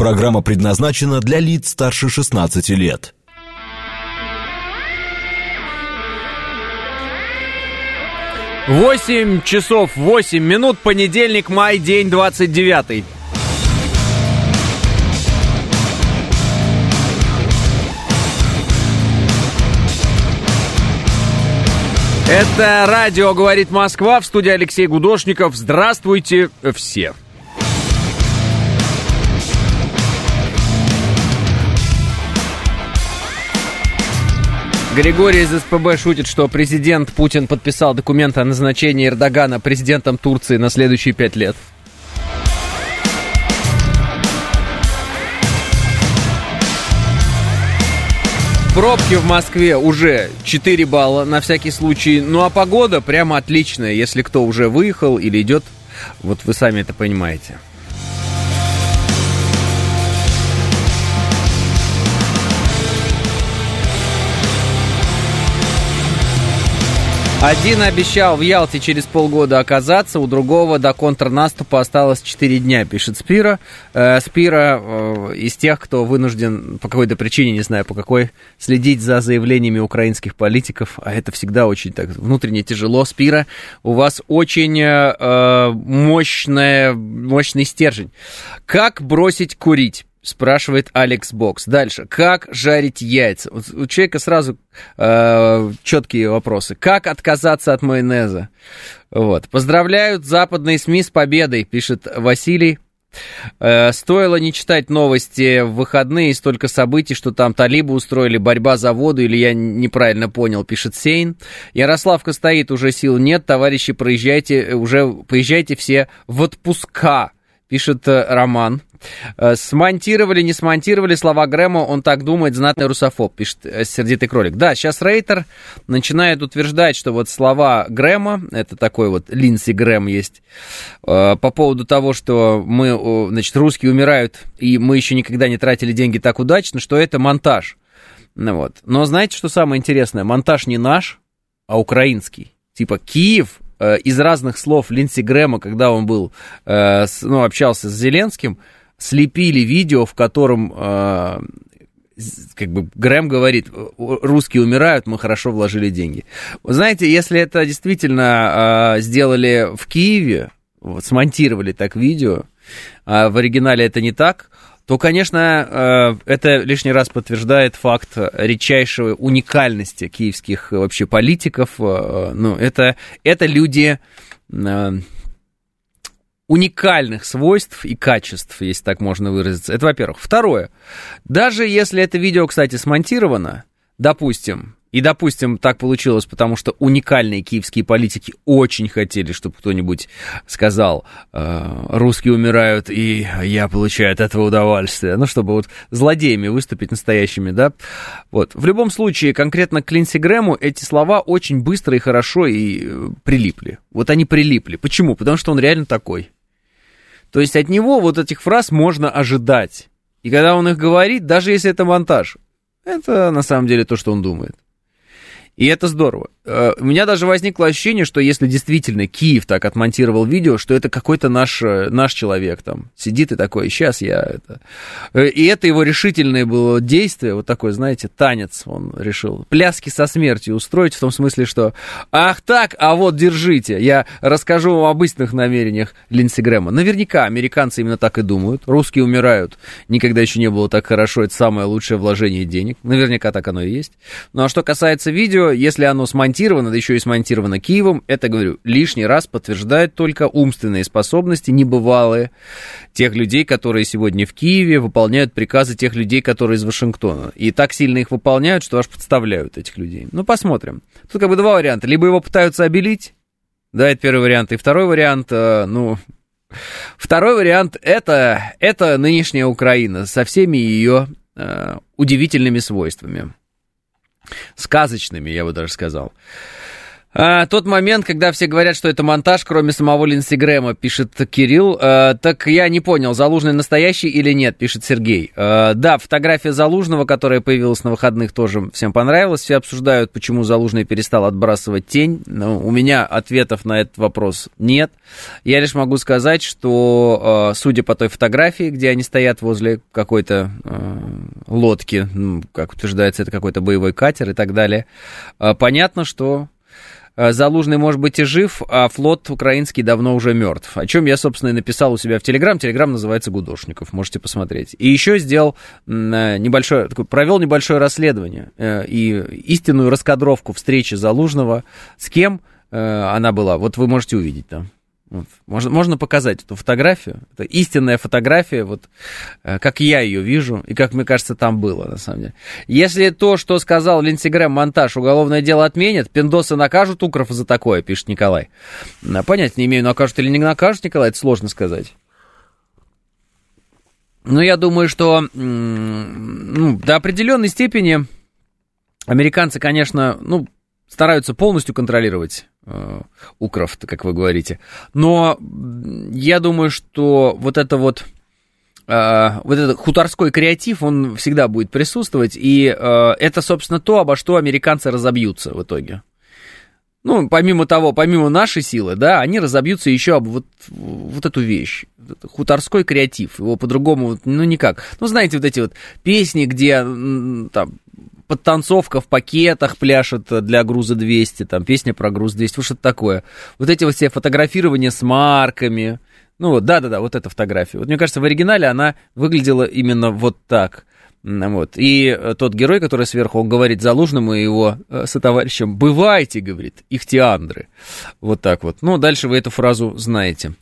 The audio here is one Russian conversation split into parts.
Программа предназначена для лиц старше 16 лет. Восемь часов восемь минут, понедельник, май, день двадцать девятый. Это радио «Говорит Москва» в студии Алексей Гудошников. Здравствуйте все. Григорий из СПБ шутит, что президент Путин подписал документ о назначении Эрдогана президентом Турции на следующие пять лет. Пробки в Москве уже 4 балла на всякий случай. Ну а погода прямо отличная, если кто уже выехал или идет. Вот вы сами это понимаете. Один обещал в Ялте через полгода оказаться, у другого до контрнаступа осталось 4 дня, пишет Спира. Э, Спира э, из тех, кто вынужден по какой-то причине, не знаю по какой, следить за заявлениями украинских политиков, а это всегда очень так внутренне тяжело. Спира, у вас очень э, мощная, мощный стержень. Как бросить курить? Спрашивает Алекс Бокс. Дальше. Как жарить яйца? У человека сразу э, четкие вопросы. Как отказаться от майонеза? Вот. Поздравляют западные СМИ с победой, пишет Василий. Э, стоило не читать новости в выходные, столько событий, что там талибы устроили борьба за воду, или я неправильно понял, пишет Сейн. Ярославка стоит, уже сил нет, товарищи, проезжайте, уже поезжайте все в отпуска, пишет э, Роман. Э, смонтировали, не смонтировали слова Грэма, он так думает, знатный русофоб, пишет э, сердитый кролик. Да, сейчас Рейтер начинает утверждать, что вот слова Грэма, это такой вот Линси Грэм есть, э, по поводу того, что мы, значит, русские умирают, и мы еще никогда не тратили деньги так удачно, что это монтаж. Ну вот. Но знаете, что самое интересное? Монтаж не наш, а украинский. Типа Киев из разных слов Линдси Грэма, когда он был, ну, общался с Зеленским, слепили видео, в котором э, как бы Грэм говорит, русские умирают, мы хорошо вложили деньги. Вы знаете, если это действительно э, сделали в Киеве, вот, смонтировали так видео, а в оригинале это не так, то, конечно, э, это лишний раз подтверждает факт редчайшей уникальности киевских вообще политиков. Ну, это, это люди уникальных свойств и качеств, если так можно выразиться. Это во-первых. Второе. Даже если это видео, кстати, смонтировано, допустим, и, допустим, так получилось, потому что уникальные киевские политики очень хотели, чтобы кто-нибудь сказал, э, русские умирают, и я получаю от этого удовольствие. Ну, чтобы вот злодеями выступить настоящими, да. Вот. В любом случае, конкретно к Линдси Грэму эти слова очень быстро и хорошо и э, прилипли. Вот они прилипли. Почему? Потому что он реально такой. То есть от него вот этих фраз можно ожидать. И когда он их говорит, даже если это монтаж, это на самом деле то, что он думает. И это здорово. Э, у меня даже возникло ощущение, что если действительно Киев так отмонтировал видео, что это какой-то наш, э, наш человек там сидит и такой, сейчас я это... Э, и это его решительное было действие, вот такой, знаете, танец он решил. Пляски со смертью устроить, в том смысле, что ах так, а вот держите, я расскажу вам об истинных намерениях Линдси Грэма. Наверняка американцы именно так и думают. Русские умирают, никогда еще не было так хорошо, это самое лучшее вложение денег. Наверняка так оно и есть. Ну а что касается видео, если оно смонтировано, да еще и смонтировано Киевом, это, говорю, лишний раз подтверждает только умственные способности небывалые тех людей, которые сегодня в Киеве выполняют приказы тех людей, которые из Вашингтона. И так сильно их выполняют, что аж подставляют этих людей. Ну, посмотрим. Тут как бы два варианта. Либо его пытаются обелить, да, это первый вариант. И второй вариант, э, ну, второй вариант это, это нынешняя Украина со всеми ее э, удивительными свойствами сказочными, я бы даже сказал. А, тот момент, когда все говорят, что это монтаж, кроме самого Линдси Грэма, пишет Кирилл. А, так я не понял, Залужный настоящий или нет, пишет Сергей. А, да, фотография Залужного, которая появилась на выходных, тоже всем понравилась. Все обсуждают, почему Залужный перестал отбрасывать тень. Но у меня ответов на этот вопрос нет. Я лишь могу сказать, что, а, судя по той фотографии, где они стоят возле какой-то а, лодки, ну, как утверждается, это какой-то боевой катер и так далее, а, понятно, что Залужный, может быть, и жив, а флот украинский давно уже мертв. О чем я, собственно, и написал у себя в Телеграм. Телеграм называется Гудошников, можете посмотреть. И еще сделал э, небольшое, провел небольшое расследование э, и истинную раскадровку встречи Залужного с кем она была. Вот вы можете увидеть там. Вот. Можно, можно показать эту фотографию. Это истинная фотография, вот э, как я ее вижу, и как мне кажется, там было, на самом деле. Если то, что сказал Линдси Грэм, монтаж, уголовное дело отменят, пиндосы накажут Укров за такое, пишет Николай. Понять не имею, накажут или не накажут, Николай, это сложно сказать. Но я думаю, что ну, до определенной степени американцы, конечно, ну, стараются полностью контролировать э, Укров, как вы говорите. Но я думаю, что вот это вот э, вот этот хуторской креатив, он всегда будет присутствовать, и э, это, собственно, то, обо что американцы разобьются в итоге. Ну, помимо того, помимо нашей силы, да, они разобьются еще об вот, вот эту вещь. Хуторской креатив. Его по-другому, ну, никак. Ну, знаете, вот эти вот песни, где там подтанцовка в пакетах пляшет для груза 200, там песня про груз 200, вот что-то такое. Вот эти вот все фотографирования с марками. Ну да-да-да, вот эта фотография. Вот мне кажется, в оригинале она выглядела именно вот так. Вот. И э, тот герой, который сверху, он говорит Залужному и его э, сотоварищам, «Бывайте», говорит, их теандры. Вот так вот. Ну, дальше вы эту фразу знаете.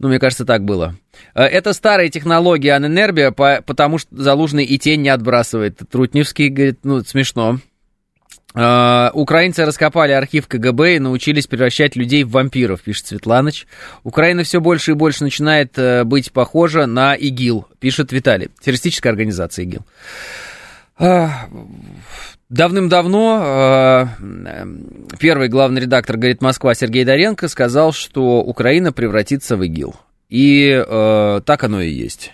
Ну, мне кажется, так было. Э, это старая технология Анэнербия, потому что Залужный и тень не отбрасывает. Трутневский говорит, ну, смешно. Uh, украинцы раскопали архив КГБ и научились превращать людей в вампиров, пишет Светланыч. Украина все больше и больше начинает uh, быть похожа на ИГИЛ, пишет Виталий. Террористическая организация ИГИЛ. Uh, давным-давно первый главный редактор «Говорит Москва» Сергей Доренко сказал, что Украина превратится в ИГИЛ. И так оно и есть.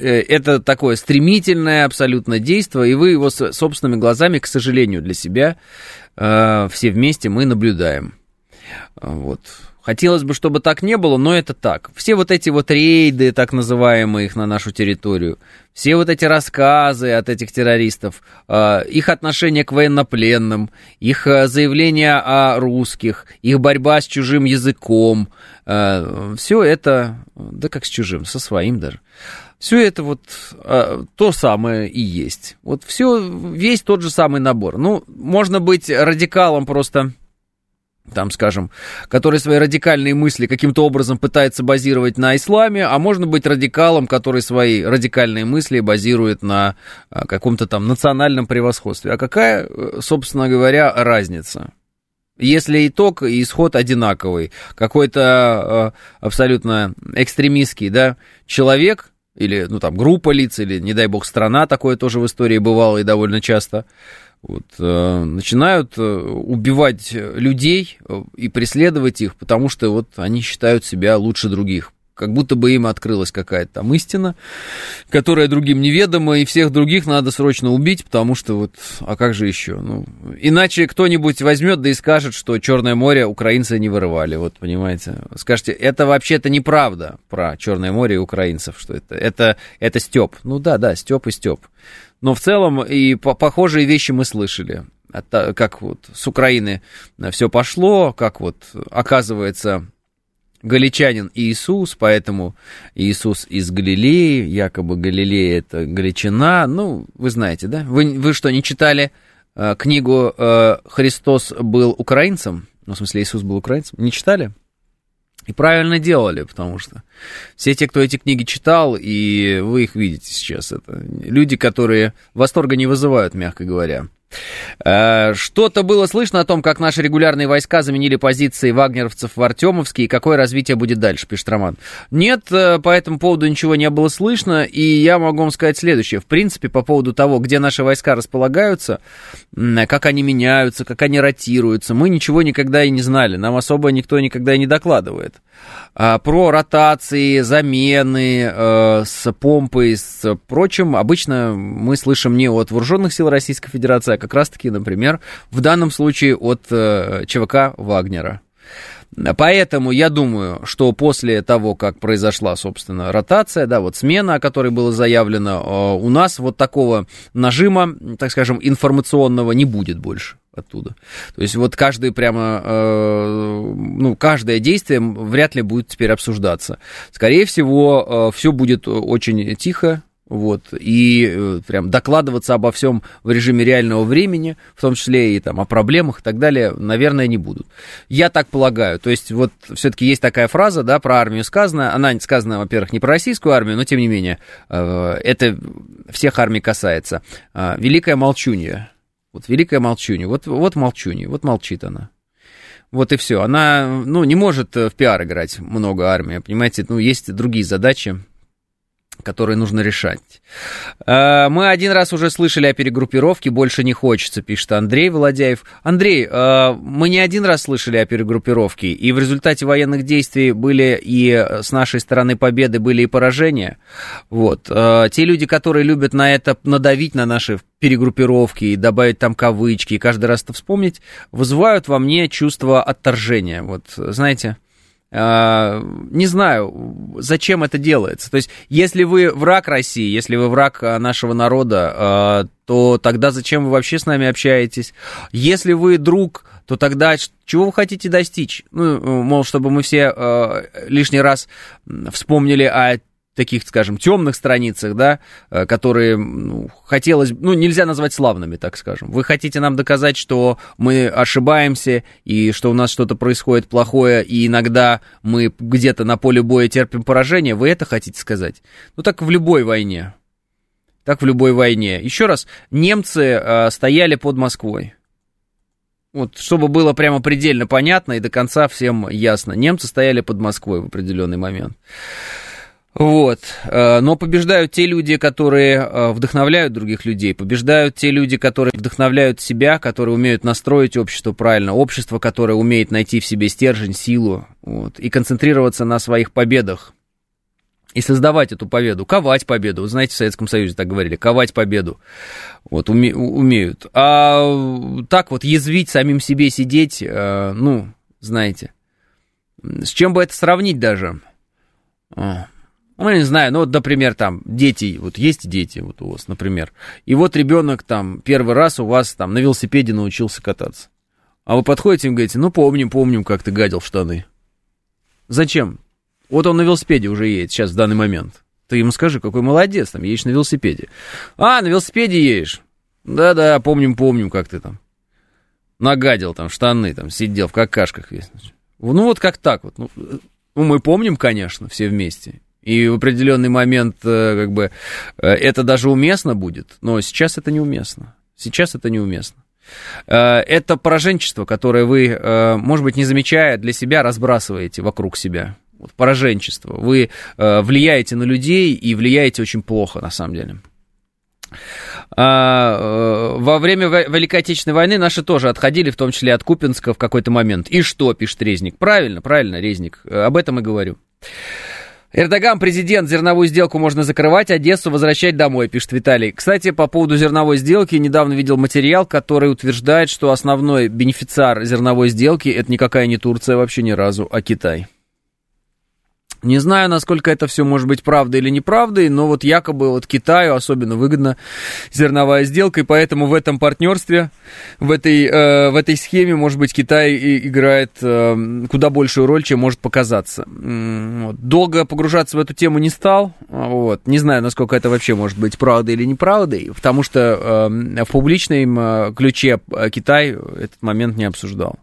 Э, это такое стремительное абсолютно действие, и вы его собственными глазами, к сожалению, для себя э, все вместе мы наблюдаем. Вот. Хотелось бы, чтобы так не было, но это так. Все вот эти вот рейды, так называемые их на нашу территорию, все вот эти рассказы от этих террористов, э, их отношение к военнопленным, их заявления о русских, их борьба с чужим языком, все это, да как с чужим, со своим даже все это вот а, то самое и есть. Вот все, весь тот же самый набор. Ну, можно быть радикалом просто там, скажем, который свои радикальные мысли каким-то образом пытается базировать на исламе, а можно быть радикалом, который свои радикальные мысли базирует на а, каком-то там национальном превосходстве. А какая, э, собственно говоря, разница? Если итог и исход одинаковый, какой-то э, абсолютно экстремистский, да, человек или, ну, там, группа лиц, или, не дай бог, страна, такое тоже в истории бывало и довольно часто, вот, э, начинают э, убивать людей э, и преследовать их, потому что вот они считают себя лучше других как будто бы им открылась какая-то там истина, которая другим неведома, и всех других надо срочно убить, потому что вот, а как же еще? Ну, иначе кто-нибудь возьмет да и скажет, что Черное море украинцы не вырывали, вот, понимаете? Скажете, это вообще-то неправда про Черное море и украинцев, что это, это, это Степ. Ну да, да, Степ и Степ. Но в целом и по похожие вещи мы слышали. Как вот с Украины все пошло, как вот оказывается галичанин Иисус, поэтому Иисус из Галилеи, якобы Галилея это Галичина, ну, вы знаете, да? Вы, вы что, не читали э, книгу э, «Христос был украинцем»? Ну, в смысле, Иисус был украинцем? Не читали? И правильно делали, потому что все те, кто эти книги читал, и вы их видите сейчас, это люди, которые восторга не вызывают, мягко говоря. Э, что-то было слышно о том, как наши регулярные войска заменили позиции вагнеровцев в Артемовске, и какое развитие будет дальше, пишет Роман. Нет, э, по этому поводу ничего не было слышно, и я могу вам сказать следующее. В принципе, по поводу того, где наши войска располагаются, как они меняются, как они ротируются, мы ничего никогда и не знали, нам особо никто никогда и не докладывает. А, про ротации, замены э, с помпой, с прочим, обычно мы слышим не от вооруженных сил Российской Федерации, а как раз-таки, например, в данном случае от э, ЧВК Вагнера. Поэтому я думаю, что после того, как произошла, собственно, ротация, да, вот смена, о которой было заявлено, э, у нас вот такого нажима, так скажем, информационного не будет больше оттуда. То есть вот каждый прямо, э, ну, каждое действие вряд ли будет теперь обсуждаться. Скорее всего, э, все будет очень тихо, вот, и э, прям докладываться обо всем в режиме реального времени, в том числе и там о проблемах и так далее, наверное, не будут. Я так полагаю. То есть вот все-таки есть такая фраза, да, про армию сказана. Она сказана, во-первых, не про российскую армию, но тем не менее, э, это всех армий касается. Э, Великая молчунья. Вот великая молчунья. Вот, вот молчунья, вот молчит она. Вот и все. Она, ну, не может в пиар играть много армия, понимаете? Ну, есть другие задачи, которые нужно решать. Э, мы один раз уже слышали о перегруппировке, больше не хочется, пишет Андрей Володяев. Андрей, э, мы не один раз слышали о перегруппировке, и в результате военных действий были и с нашей стороны победы, были и поражения. Вот. Э, те люди, которые любят на это надавить, на наши перегруппировки и добавить там кавычки, и каждый раз это вспомнить, вызывают во мне чувство отторжения. Вот, знаете, не знаю, зачем это делается. То есть, если вы враг России, если вы враг а, нашего народа, а, то тогда зачем вы вообще с нами общаетесь? Если вы друг, то тогда чего вы хотите достичь? Ну, мол, чтобы мы все лишний раз вспомнили о таких, скажем, темных страницах, да, э, которые ну, хотелось, ну, нельзя назвать славными, так скажем. Вы хотите нам доказать, что мы ошибаемся и что у нас что-то происходит плохое, и иногда мы где-то на поле боя терпим поражение, вы это хотите сказать? Ну, так в любой войне. Так в любой войне. Еще раз, немцы э, стояли под Москвой. Вот, чтобы было прямо предельно понятно и до конца всем ясно. Немцы стояли под Москвой в определенный момент. Вот. Э, но побеждают те люди, которые э, вдохновляют других людей, побеждают те люди, которые вдохновляют себя, которые умеют настроить общество правильно, общество, которое умеет найти в себе стержень, силу, вот, и концентрироваться на своих победах, и создавать эту победу, ковать победу. Вы знаете, в Советском Союзе так говорили, ковать победу. Вот, уме, умеют. А так вот язвить самим себе, сидеть, э, ну, знаете, с чем бы это сравнить даже? Ну, не знаю, ну вот, например, там, дети, вот есть дети вот у вас, например, и вот ребенок там первый раз у вас там на велосипеде научился кататься. А вы подходите и говорите, ну помним, помним, как ты гадил в штаны. Зачем? Вот он на велосипеде уже едет сейчас в данный момент. Ты ему скажи, какой молодец, там, едешь на велосипеде. А, на велосипеде едешь? Да-да, помним, помним, как ты там нагадил там штаны, там, сидел в какашках весь. Ну, вот как так вот. Ну, ну мы помним, конечно, все вместе. И в определенный момент, э, как бы, э, это даже уместно будет, но сейчас это неуместно. Сейчас это неуместно. Э, это пораженчество, которое вы, может быть, не замечая для себя, разбрасываете вокруг себя. Вот пораженчество. Вы влияете на людей и влияете очень плохо, на самом деле. А, во время Великой Отечественной войны наши тоже отходили, в том числе от Купинска в какой-то момент. И что, пишет Резник? Правильно, правильно, Резник. Об этом и говорю. Эрдоган, президент, зерновую сделку можно закрывать, Одессу возвращать домой, пишет Виталий. Кстати, по поводу зерновой сделки, недавно видел материал, который утверждает, что основной бенефициар зерновой сделки это никакая не Турция вообще ни разу, а Китай. Не знаю, насколько это все может быть правдой или неправдой, но вот якобы вот Китаю особенно выгодна зерновая сделка, и поэтому в этом партнерстве, в этой, э, в этой схеме, может быть, Китай играет э, куда большую роль, чем может показаться. Вот. Долго погружаться в эту тему не стал, вот. не знаю, насколько это вообще может быть правдой или неправдой, потому что э, в публичном э, ключе Китай этот момент не обсуждал.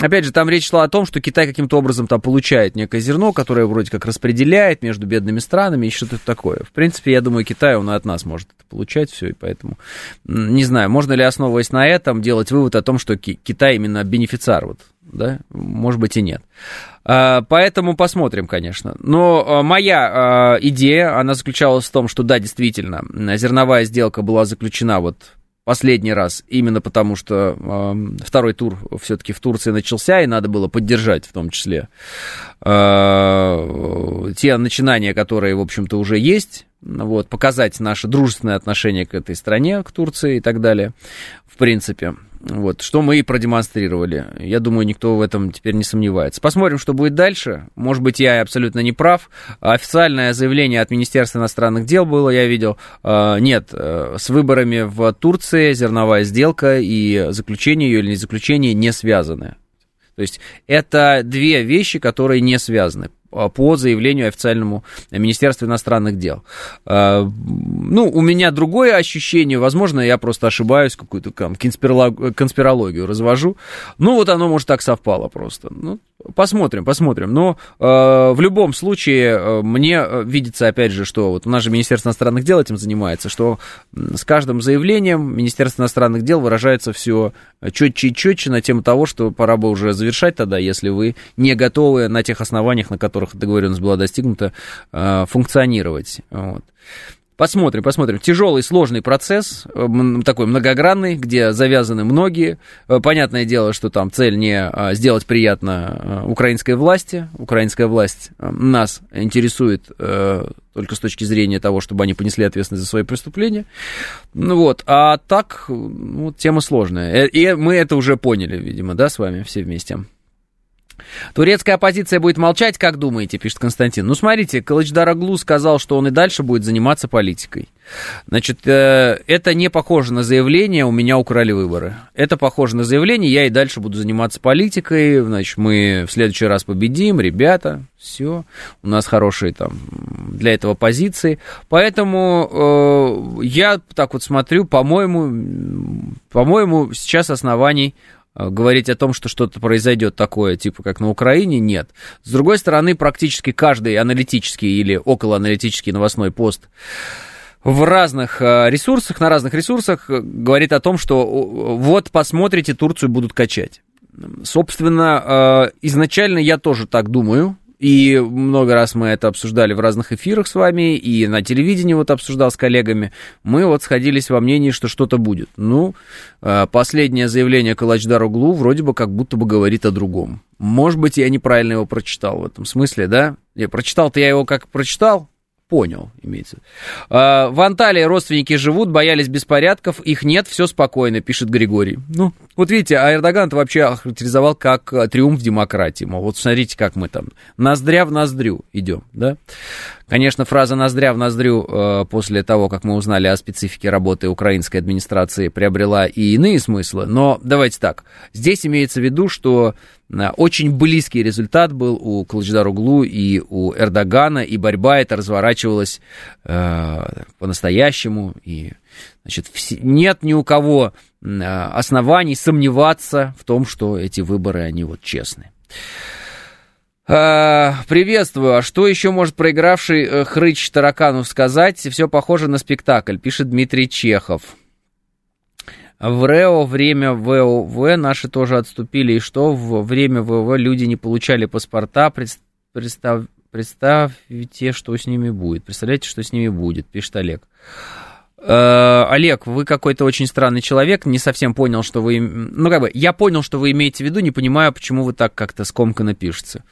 Опять же, там речь шла о том, что Китай каким-то образом там получает некое зерно, которое вроде как распределяет между бедными странами и что-то такое. В принципе, я думаю, Китай, он и от нас может это получать все, и поэтому, не знаю, можно ли, основываясь на этом, делать вывод о том, что Китай именно бенефициар, вот, да, может быть и нет. А, поэтому посмотрим, конечно. Но а, моя а, идея, она заключалась в том, что да, действительно, зерновая сделка была заключена вот последний раз, именно потому что э, второй тур все-таки в Турции начался, и надо было поддержать в том числе э, те начинания, которые, в общем-то, уже есть, вот, показать наше дружественное отношение к этой стране, к Турции и так далее, в принципе. Вот, что мы и продемонстрировали. Я думаю, никто в этом теперь не сомневается. Посмотрим, что будет дальше. Может быть, я абсолютно не прав. Официальное заявление от Министерства иностранных дел было, я видел. А, нет, э, с выборами в Турции зерновая сделка и заключение ее или не заключение не связаны. То есть это две вещи, которые не связаны. А, по заявлению официальному Министерства иностранных дел. А, ну, у меня другое ощущение, возможно, я просто ошибаюсь, какую-то конспирологию развожу. Ну, вот оно, может, так совпало просто. Ну, посмотрим, посмотрим. Но э, в любом случае, мне видится, опять же, что вот у нас же Министерство иностранных дел этим занимается, что с каждым заявлением Министерство иностранных дел выражается все четче и четче на тему того, что пора бы уже завершать тогда, если вы не готовы на тех основаниях, на которых которых договоренность была достигнута, э, функционировать. Вот. Посмотрим, посмотрим. Тяжелый, сложный процесс, э, такой многогранный, где завязаны многие. Э, понятное дело, что там цель не а, сделать приятно украинской власти. Украинская власть нас интересует только с точки зрения того, чтобы они понесли ответственность за свои преступления. Ну вот, а так, ну, тема сложная. И мы это уже поняли, видимо, да, с вами все вместе. Турецкая оппозиция будет молчать, как думаете, пишет Константин. Ну, смотрите, Калычдар Аглу сказал, что он и дальше будет заниматься политикой. Значит, э, это не похоже на заявление «у меня украли выборы». Это похоже на заявление «я и дальше буду заниматься политикой», значит, мы в следующий раз победим, ребята, все, у нас хорошие там для этого позиции. Поэтому э, я так вот смотрю, по-моему, по-моему, сейчас оснований говорить о том, что что-то произойдет такое, типа как на Украине, нет. С другой стороны, практически каждый аналитический или околоаналитический новостной пост в разных э, ресурсах, на разных ресурсах э, говорит о том, что вот посмотрите, Турцию будут качать. Собственно, изначально я тоже так думаю, и много раз мы это обсуждали в разных эфирах с вами, и на телевидении вот обсуждал с коллегами. Мы вот сходились во мнении, что что-то будет. Ну, э, последнее заявление Калачдар Углу вроде бы как будто бы говорит о другом. Может быть, я неправильно его прочитал в этом смысле, да? Я прочитал-то я его как прочитал, понял, имеется. В Анталии родственники живут, боялись беспорядков, их нет, все спокойно, пишет Григорий. Ну, вот видите, а Эрдоган это вообще охарактеризовал как а, триумф демократии. Мол, вот смотрите, как мы там ноздря в ноздрю идем, да? Конечно, фраза «ноздря в ноздрю» э, после того, как мы узнали о специфике работы украинской администрации, приобрела и иные смыслы, но давайте так. Здесь имеется в виду, что э, очень близкий результат был у Кылычдаруглу и у Эрдогана, и борьба эта разворачивалась э, по-настоящему, и значит, нет ни у кого оснований сомневаться в том, что эти выборы, они вот честные. А, приветствую. А что еще может проигравший э, хрыч Тараканов сказать? Все похоже на спектакль, пишет Дмитрий Чехов. В РЭО время ВОВ наши тоже отступили. И что в время ВОВ люди не получали паспорта? Представ, представьте, что с ними будет. Представляете, что с ними будет, пишет Олег. Э, Олег, вы какой-то очень странный человек, не совсем понял, что вы... Ну, как бы, я понял, что вы имеете в виду, не понимаю, почему вы так как-то скомканно пишете.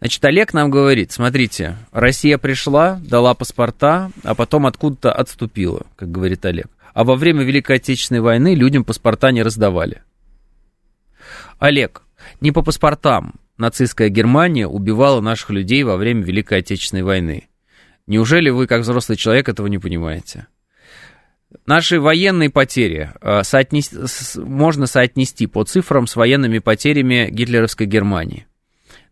Значит, Олег нам говорит, смотрите, Россия пришла, дала паспорта, а потом откуда-то отступила, как говорит Олег. А во время Великой Отечественной войны людям паспорта не раздавали. Олег, не по паспортам нацистская Германия убивала наших людей во время Великой Отечественной войны. Неужели вы, как взрослый человек, этого не понимаете? Наши военные потери э, соотнести, можно соотнести по цифрам с военными потерями гитлеровской Германии.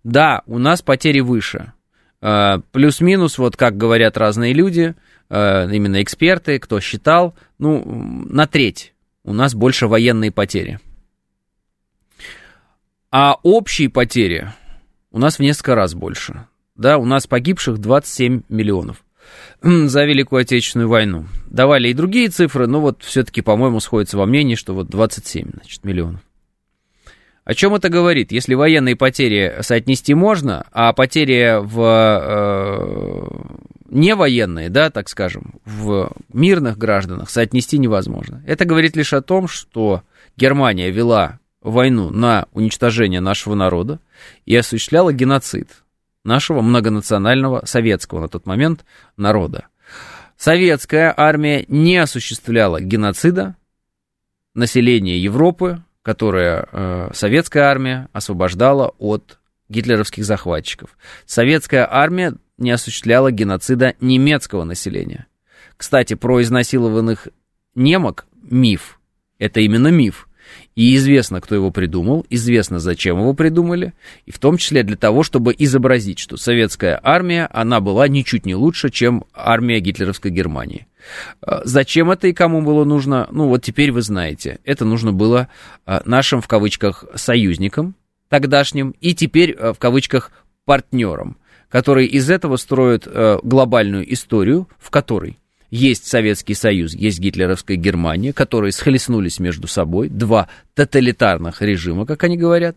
Да, у нас потери выше. Э, плюс-минус, вот как говорят разные люди, э, именно эксперты, кто считал, ну, на треть у нас больше военные потери. А общие потери у нас в несколько раз больше. Да, у нас погибших 27 миллионов за Великую Отечественную войну. Давали и другие цифры, но вот все-таки, по-моему, сходится во мнении, что вот 27 значит, миллионов. О чем это говорит? Если военные потери соотнести можно, а потери в э, не военные, да, так скажем, в мирных гражданах соотнести невозможно. Это говорит лишь о том, что Германия вела войну на уничтожение нашего народа и осуществляла геноцид нашего многонационального советского на тот момент народа. Советская армия не осуществляла геноцида населения Европы, которое э, советская армия освобождала от гитлеровских захватчиков. Советская армия не осуществляла геноцида немецкого населения. Кстати, про изнасилованных немок миф. Это именно миф. И известно, кто его придумал, известно, зачем его придумали, и в том числе для того, чтобы изобразить, что советская армия, она была ничуть не лучше, чем армия гитлеровской Германии. А, зачем это и кому было нужно? Ну, вот теперь вы знаете. Это нужно было а, нашим, в кавычках, союзникам тогдашним, и теперь, а, в кавычках, партнерам, которые из этого строят глобальную историю, в которой есть Советский Союз, есть гитлеровская Германия, которые схлестнулись между собой, два тоталитарных режима, как они говорят,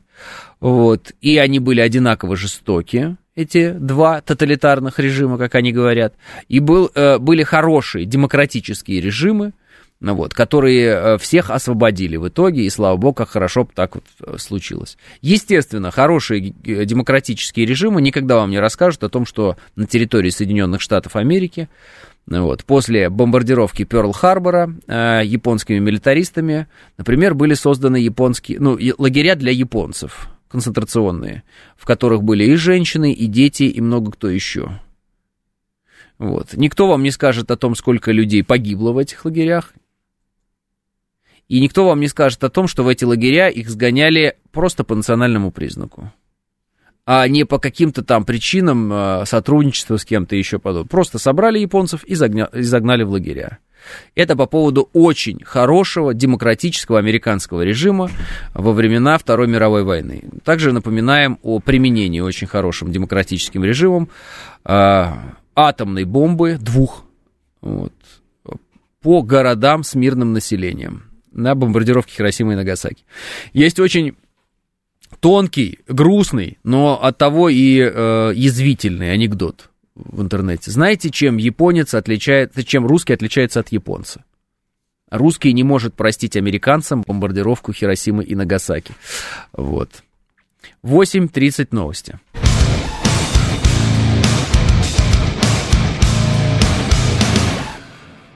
вот, и они были одинаково жестокие, эти два тоталитарных режима, как они говорят, и был, э, были хорошие демократические режимы, ну вот, которые э, всех освободили в итоге, и слава богу, как хорошо так вот э, случилось. Естественно, хорошие демократические режимы никогда вам не расскажут о том, что на территории Соединенных Штатов Америки вот. После бомбардировки Пёрл-Харбора э, японскими милитаристами, например, были созданы японские, ну, лагеря для японцев, концентрационные, в которых были и женщины, и дети, и много кто еще. Вот. Никто вам не скажет о том, сколько людей погибло в этих лагерях. И никто вам не скажет о том, что в эти лагеря их сгоняли просто по национальному признаку а не по каким-то там причинам э, сотрудничества с кем-то еще подобное. Просто собрали японцев и, загня... и загнали в лагеря. Это по поводу очень хорошего демократического американского режима во времена Второй мировой войны. Также напоминаем о применении очень хорошим демократическим режимом э, атомной бомбы двух вот, по городам с мирным населением на бомбардировке Хиросимы и Нагасаки. Есть очень тонкий, грустный, но от того и э, язвительный анекдот в интернете. Знаете, чем японец отличается, чем русский отличается от японца? Русский не может простить американцам бомбардировку Хиросимы и Нагасаки. Вот. 8.30 новости.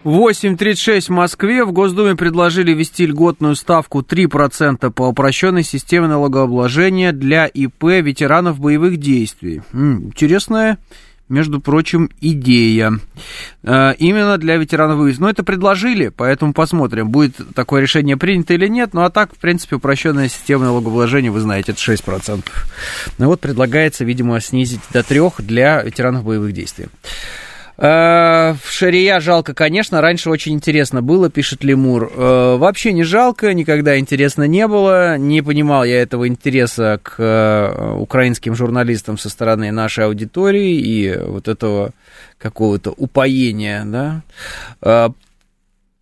8.36 в Москве. В Госдуме предложили ввести льготную ставку 3% по упрощенной системе налогообложения для ИП ветеранов боевых действий. Интересная, между прочим, идея. Э, именно для ветеранов боевых. Но это предложили, поэтому посмотрим, будет такое решение принято или нет. Ну а так, в принципе, упрощенная система налогообложения, вы знаете, это 6%. Ну вот предлагается, видимо, снизить до 3% для ветеранов боевых действий. Э, в Шария жалко, конечно, раньше очень интересно было, пишет Лемур. Э, вообще не жалко, никогда интересно не было. Не понимал я этого интереса к э, украинским журналистам со стороны нашей аудитории и вот этого какого-то упоения, да.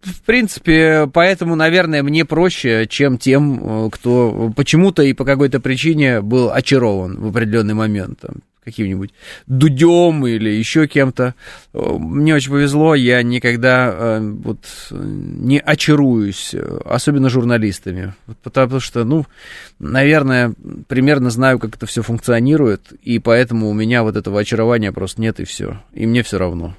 В принципе, поэтому, наверное, мне проще, чем тем, кто почему-то и по какой-то причине был очарован в определенный момент. Там, каким-нибудь Дудем или еще кем-то. Мне очень повезло, я никогда э, вот не очаруюсь, особенно журналистами, потому что, ну, наверное, примерно знаю, как это все функционирует, и поэтому у меня вот этого очарования просто нет, и все. И мне все равно.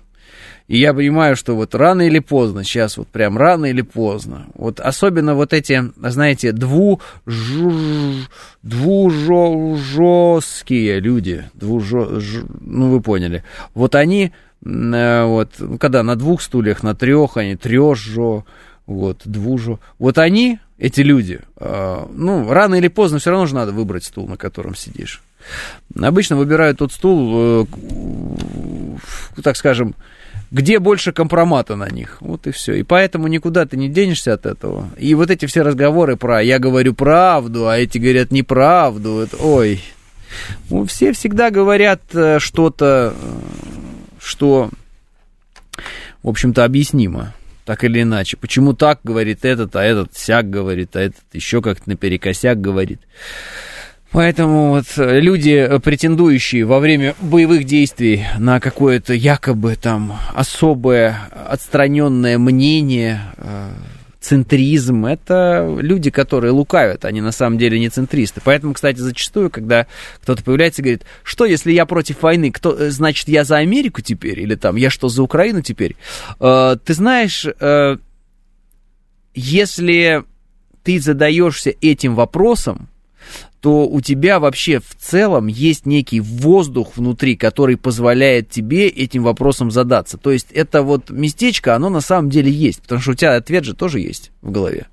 И я понимаю, что вот рано или поздно, сейчас вот прям рано или поздно, вот особенно вот эти, знаете, дву, двужесткие люди, двужо, ну вы поняли, вот они, э, вот, когда на двух стульях, на трех, они трежжо, вот, двужо, вот они, эти люди, э, ну, рано или поздно все равно же надо выбрать стул, на котором сидишь. Обычно выбирают тот стул, э, так скажем, где больше компромата на них. Вот и все. И поэтому никуда ты не денешься от этого. И вот эти все разговоры про «я говорю правду», а эти говорят неправду. Это, ой. Ну, все всегда говорят э, что-то, э, что, в общем-то, объяснимо. Так или иначе. Почему так говорит этот, а этот сяк говорит, а этот еще как-то наперекосяк говорит. Поэтому вот люди, претендующие во время боевых действий на какое-то якобы там особое отстраненное мнение, э, центризм, это люди, которые лукавят, они на самом деле не центристы. Поэтому, кстати, зачастую, когда кто-то появляется и говорит, что если я против войны, кто, э, значит, я за Америку теперь, или там, я что, за Украину теперь? Э, ты знаешь, э, если ты задаешься этим вопросом, то у тебя вообще в целом есть некий воздух внутри, который позволяет тебе этим вопросом задаться. То есть это вот местечко, оно на самом деле есть, потому что у тебя ответ же тоже есть в голове.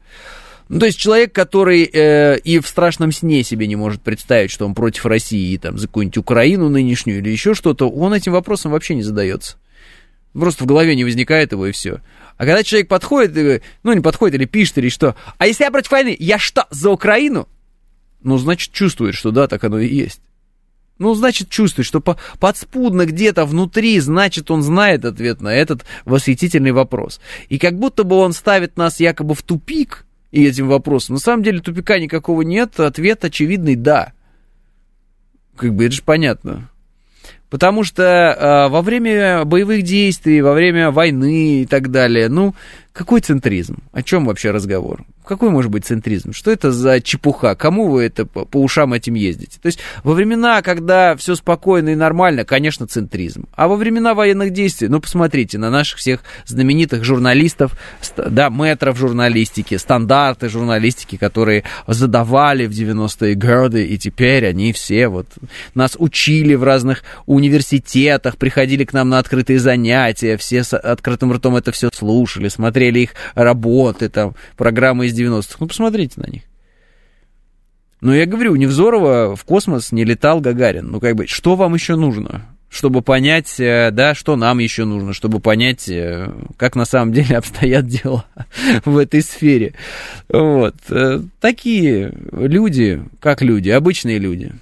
Ну, то есть человек, который э, и в страшном сне себе не может представить, что он против России, и, там, за какую-нибудь Украину нынешнюю или еще что-то, он этим вопросом вообще не задается. Просто в голове не возникает его, и все. А когда человек подходит, ну, не подходит, или пишет, или что, а если я против войны, я что, за Украину? Ну, значит, чувствует, что да, так оно и есть. Ну, значит, чувствует, что по подспудно где-то внутри, значит, он знает ответ на этот восхитительный вопрос. И как будто бы он ставит нас якобы в тупик и этим вопросом. На самом деле тупика никакого нет, ответ очевидный «да». Как бы это же понятно. Потому что э, во время боевых действий, во время войны и так далее, ну, какой центризм? О чем вообще разговор? Какой может быть центризм? Что это за чепуха? Кому вы это по, по ушам этим ездите? То есть во времена, когда все спокойно и нормально, конечно, центризм. А во времена военных действий, ну, посмотрите на наших всех знаменитых журналистов, да, метров журналистики, стандарты журналистики, которые задавали в 90-е годы, и теперь они все вот нас учили в разных университетах, приходили к нам на открытые занятия, все с открытым ртом это все слушали, смотрели их работы, там, программы из из 90-х. Ну, посмотрите на них. Ну, я говорю, Невзорова в космос не летал Гагарин. Ну, как бы, что вам еще нужно? чтобы понять, э, да, что нам еще нужно, чтобы понять, э, как на самом деле обстоят дела в этой сфере. Вот. Э, такие люди, как люди, обычные люди.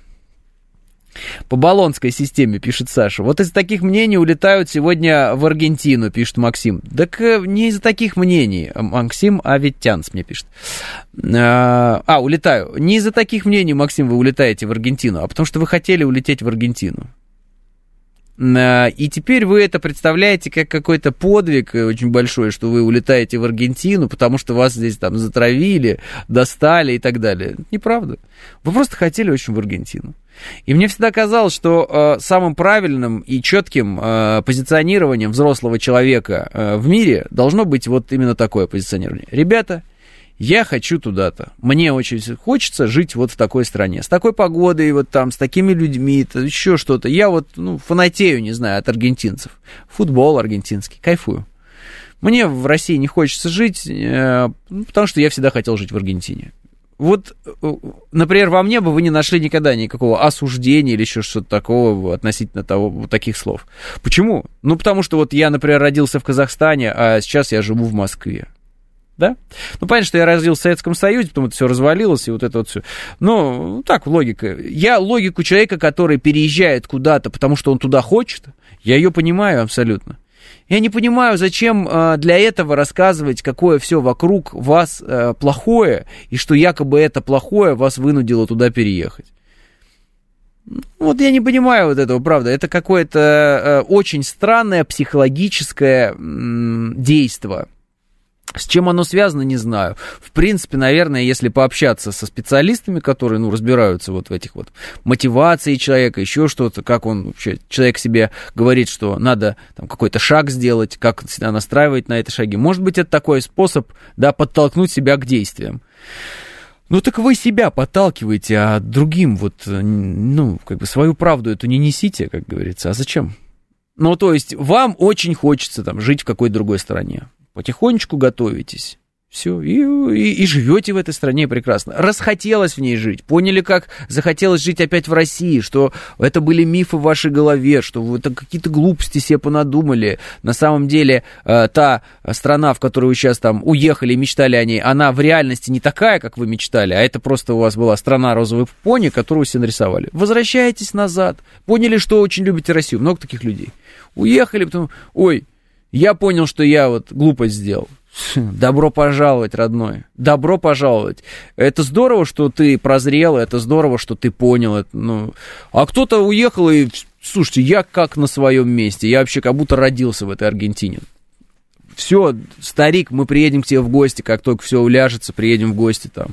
По баллонской системе, пишет Саша. Вот из таких мнений улетают сегодня в Аргентину, пишет Максим. Так э, не из таких мнений. Максим Аветтянс мне пишет. А, а, улетаю. Не из-за таких мнений, Максим, вы улетаете в Аргентину, а потому что вы хотели улететь в Аргентину. А, и теперь вы это представляете как какой-то подвиг очень большой, что вы улетаете в Аргентину, потому что вас здесь там затравили, достали и так далее. Неправда. Вы просто хотели очень в Аргентину. И мне всегда казалось, что э, самым правильным и четким э, позиционированием взрослого человека э, в мире должно быть вот именно такое позиционирование. Ребята, я хочу туда-то. Мне очень хочется жить вот в такой стране. С такой погодой, вот там, с такими людьми, еще что-то. Я вот, ну, фанатею, не знаю, от аргентинцев. Футбол аргентинский, кайфую. Мне в России не хочется жить, э, потому что я всегда хотел жить в Аргентине. Вот, э, например, во мне бы вы не нашли никогда никакого осуждения или еще что-то такого относительно того, вот таких слов. Почему? Ну, потому что вот я, например, родился в Казахстане, а сейчас я живу в Москве да? Ну, понятно, что я родился в Советском Союзе, потом это все развалилось, и вот это вот все. Но так, логика. Я логику человека, который переезжает куда-то, потому что он туда хочет, я ее понимаю абсолютно. Я не понимаю, зачем э, для этого рассказывать, какое все вокруг вас э, плохое, и что якобы это плохое вас вынудило туда переехать. Вот я не понимаю вот этого, правда. Это какое-то э, очень странное психологическое действие. С чем оно связано, не знаю. В принципе, наверное, если пообщаться со специалистами, которые, ну, разбираются вот в этих вот мотивации человека, еще что-то, как он вообще, человек себе говорит, что надо там какой-то шаг сделать, как себя настраивать на эти шаги. Может быть, это такой способ, да, подтолкнуть себя к действиям. Ну так вы себя подталкиваете, а другим вот, ну, как бы свою правду эту не несите, как говорится. А зачем? Ну, то есть, вам очень хочется там жить в какой-то другой стране потихонечку готовитесь. Все, и, и, и живете в этой стране прекрасно. Расхотелось в ней жить. Поняли, как захотелось жить опять в России, что это были мифы в вашей голове, что вы это какие-то глупости себе понадумали. На самом деле, э, та страна, в которую вы сейчас там уехали, мечтали о ней, она в реальности не такая, как вы мечтали, а это просто у вас была страна розовых пони, которую вы себе нарисовали. Возвращайтесь назад. Поняли, что очень любите Россию. Много таких людей. Уехали, потом, ой, я понял, что я вот глупость сделал. Добро пожаловать, родной. Добро пожаловать. Это здорово, что ты прозрел, это здорово, что ты понял. Это, ну... А кто-то уехал и... Слушайте, я как на своем месте. Я вообще как будто родился в этой Аргентине. Все, старик, мы приедем к тебе в гости, как только все уляжется, приедем в гости там,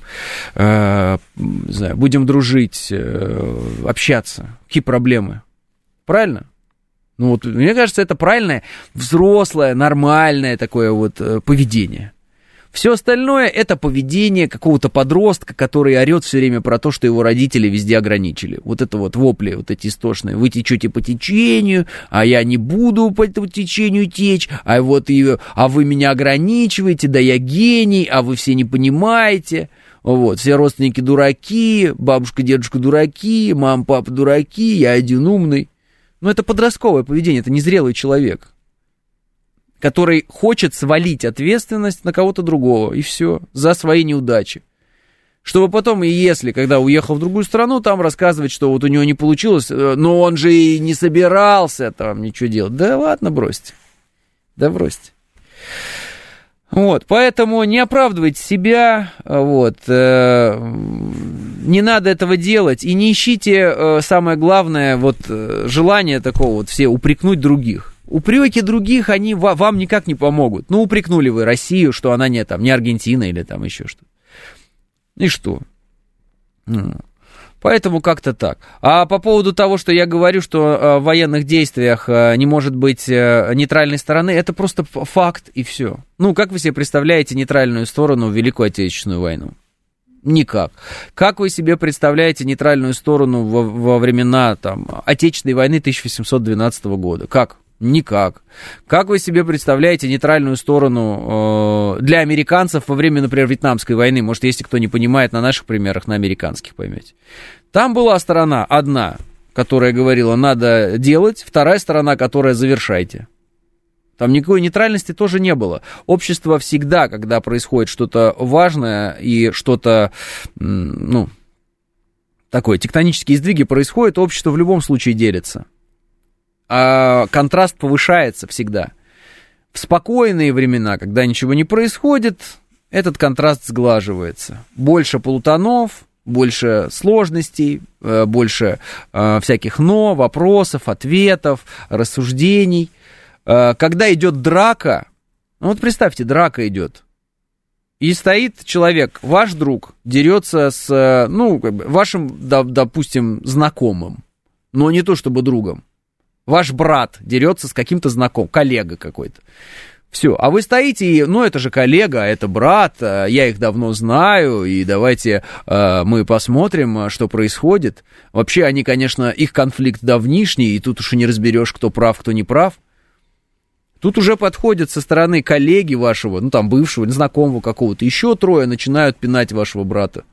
э, не знаю, будем дружить, э, общаться. Какие проблемы? Правильно? Ну вот, мне кажется, это правильное, взрослое, нормальное такое вот э, поведение. Все остальное это поведение какого-то подростка, который орет все время про то, что его родители везде ограничили. Вот это вот вопли, вот эти истошные. Вы течете по течению, а я не буду по этому течению течь, а вот и, а вы меня ограничиваете, да я гений, а вы все не понимаете. Вот, все родственники дураки, бабушка, дедушка дураки, мама, папа дураки, я один умный. Но это подростковое поведение, это незрелый человек, который хочет свалить ответственность на кого-то другого, и все, за свои неудачи. Чтобы потом, и если, когда уехал в другую страну, там рассказывать, что вот у него не получилось, э, но он же и не собирался там ничего делать. Да ладно, бросьте. Да бросьте. Вот, поэтому не оправдывайте себя, вот, э, не надо этого делать, и не ищите, э, самое главное, вот, э, желание такого вот все упрекнуть других. Упреки других, они ва- вам никак не помогут. Ну, упрекнули вы Россию, что она не, там, не Аргентина или там еще что-то. И что? Поэтому как-то так. А по поводу того, что я говорю, что э, в военных действиях э, не может быть э, нейтральной стороны, это просто факт и все. Ну, как вы себе представляете нейтральную сторону в Великую Отечественную войну? Никак. Как вы себе представляете нейтральную сторону во, во времена там, Отечественной войны 1812 года? Как? Никак. Как вы себе представляете нейтральную сторону э, для американцев во время, например, Вьетнамской войны? Может, если кто не понимает, на наших примерах, на американских поймете. Там была сторона одна, которая говорила, надо делать, вторая сторона, которая завершайте. Там никакой нейтральности тоже не было. Общество всегда, когда происходит что-то важное и что-то, ну, такое, тектонические сдвиги происходят, общество в любом случае делится а контраст повышается всегда. В спокойные времена, когда ничего не происходит, этот контраст сглаживается. Больше полутонов, больше сложностей, э, больше э, всяких но, вопросов, ответов, рассуждений. Э, когда идет драка, ну вот представьте, драка идет, и стоит человек, ваш друг, дерется с, ну, вашим, допустим, знакомым, но не то чтобы другом ваш брат дерется с каким-то знакомым, коллега какой-то. Все, а вы стоите и, ну, это же коллега, это брат, э, я их давно знаю, и давайте э, мы посмотрим, э, что происходит. Вообще, они, конечно, их конфликт давнишний, и тут уж и не разберешь, кто прав, кто не прав. Тут уже подходят со стороны коллеги вашего, ну, там, бывшего, знакомого какого-то, еще трое начинают пинать вашего брата.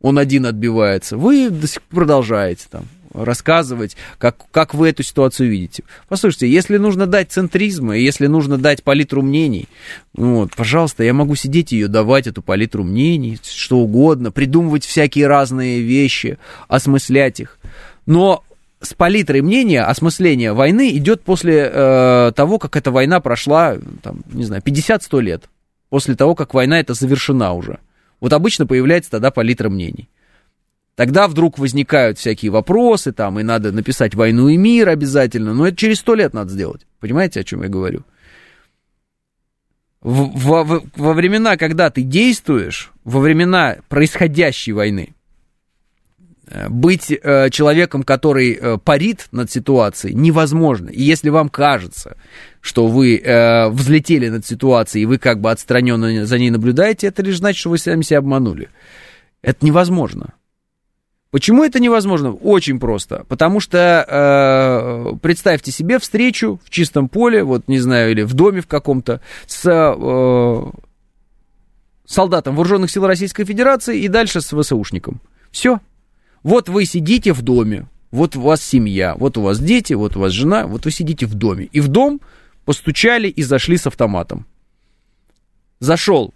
Он один отбивается. Вы до сих пор продолжаете там рассказывать, как, как вы эту ситуацию видите. Послушайте, если нужно дать центризма, если нужно дать палитру мнений, ну вот, пожалуйста, я могу сидеть ее давать, эту палитру мнений, что угодно, придумывать всякие разные вещи, осмыслять их. Но с палитрой мнения осмысление войны идет после э, того, как эта война прошла, там, не знаю, 50-100 лет. После того, как война эта завершена уже. Вот обычно появляется тогда палитра мнений. Тогда вдруг возникают всякие вопросы, там, и надо написать «Войну и мир» обязательно, но это через сто лет надо сделать. Понимаете, о чем я говорю? Во, во, во времена, когда ты действуешь, во времена происходящей войны, э, быть э, человеком, который э, парит над ситуацией, невозможно. И если вам кажется, что вы э, взлетели над ситуацией, и вы как бы отстраненно за ней наблюдаете, это лишь значит, что вы сами себя обманули. Это невозможно. Почему это невозможно? Очень просто. Потому что э, представьте себе встречу в чистом поле, вот не знаю, или в доме в каком-то, с э, солдатом вооруженных сил Российской Федерации и дальше с ВСУшником. Все. Вот вы сидите в доме, вот у вас семья, вот у вас дети, вот у вас жена, вот вы сидите в доме. И в дом постучали и зашли с автоматом. Зашел,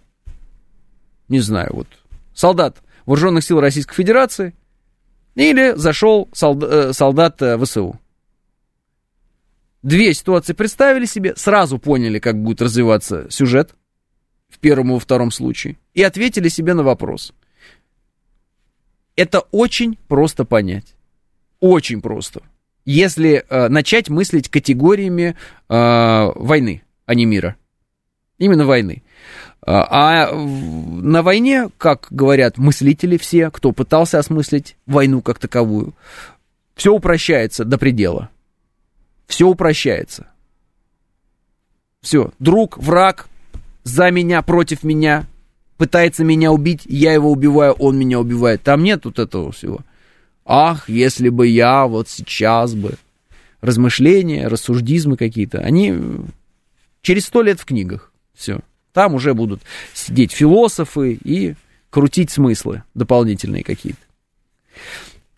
не знаю, вот, солдат вооруженных сил Российской Федерации или зашел солдат, э, солдат э, ВСУ. Две ситуации представили себе, сразу поняли, как будет развиваться сюжет в первом и во втором случае, и ответили себе на вопрос. Это очень просто понять. Очень просто. Если э, начать мыслить категориями э, войны, а не мира. Именно войны. А, а на войне, как говорят мыслители все, кто пытался осмыслить войну как таковую, все упрощается до предела. Все упрощается. Все. Друг, враг, за меня, против меня, пытается меня убить, я его убиваю, он меня убивает. Там нет вот этого всего. Ах, если бы я вот сейчас бы. Размышления, рассуждизмы какие-то, они через сто лет в книгах. Все. Там уже будут сидеть философы и крутить смыслы дополнительные какие-то.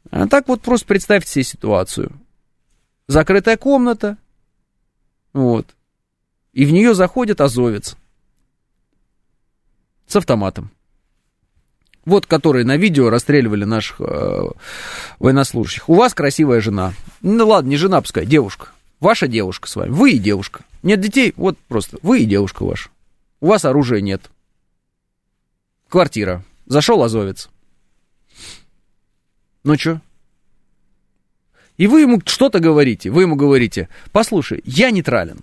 А так вот просто представьте себе ситуацию. Закрытая комната, вот, и в нее заходит азовец с автоматом. Вот, которые на видео расстреливали наших э, военнослужащих. У вас красивая жена. Ну ладно, не жена, пускай, девушка. Ваша девушка с вами. Вы и девушка. Нет детей, вот просто вы и девушка ваша. У вас оружия нет. Квартира. Зашел азовец. Ну что? И вы ему что-то говорите, вы ему говорите, послушай, я нейтрален.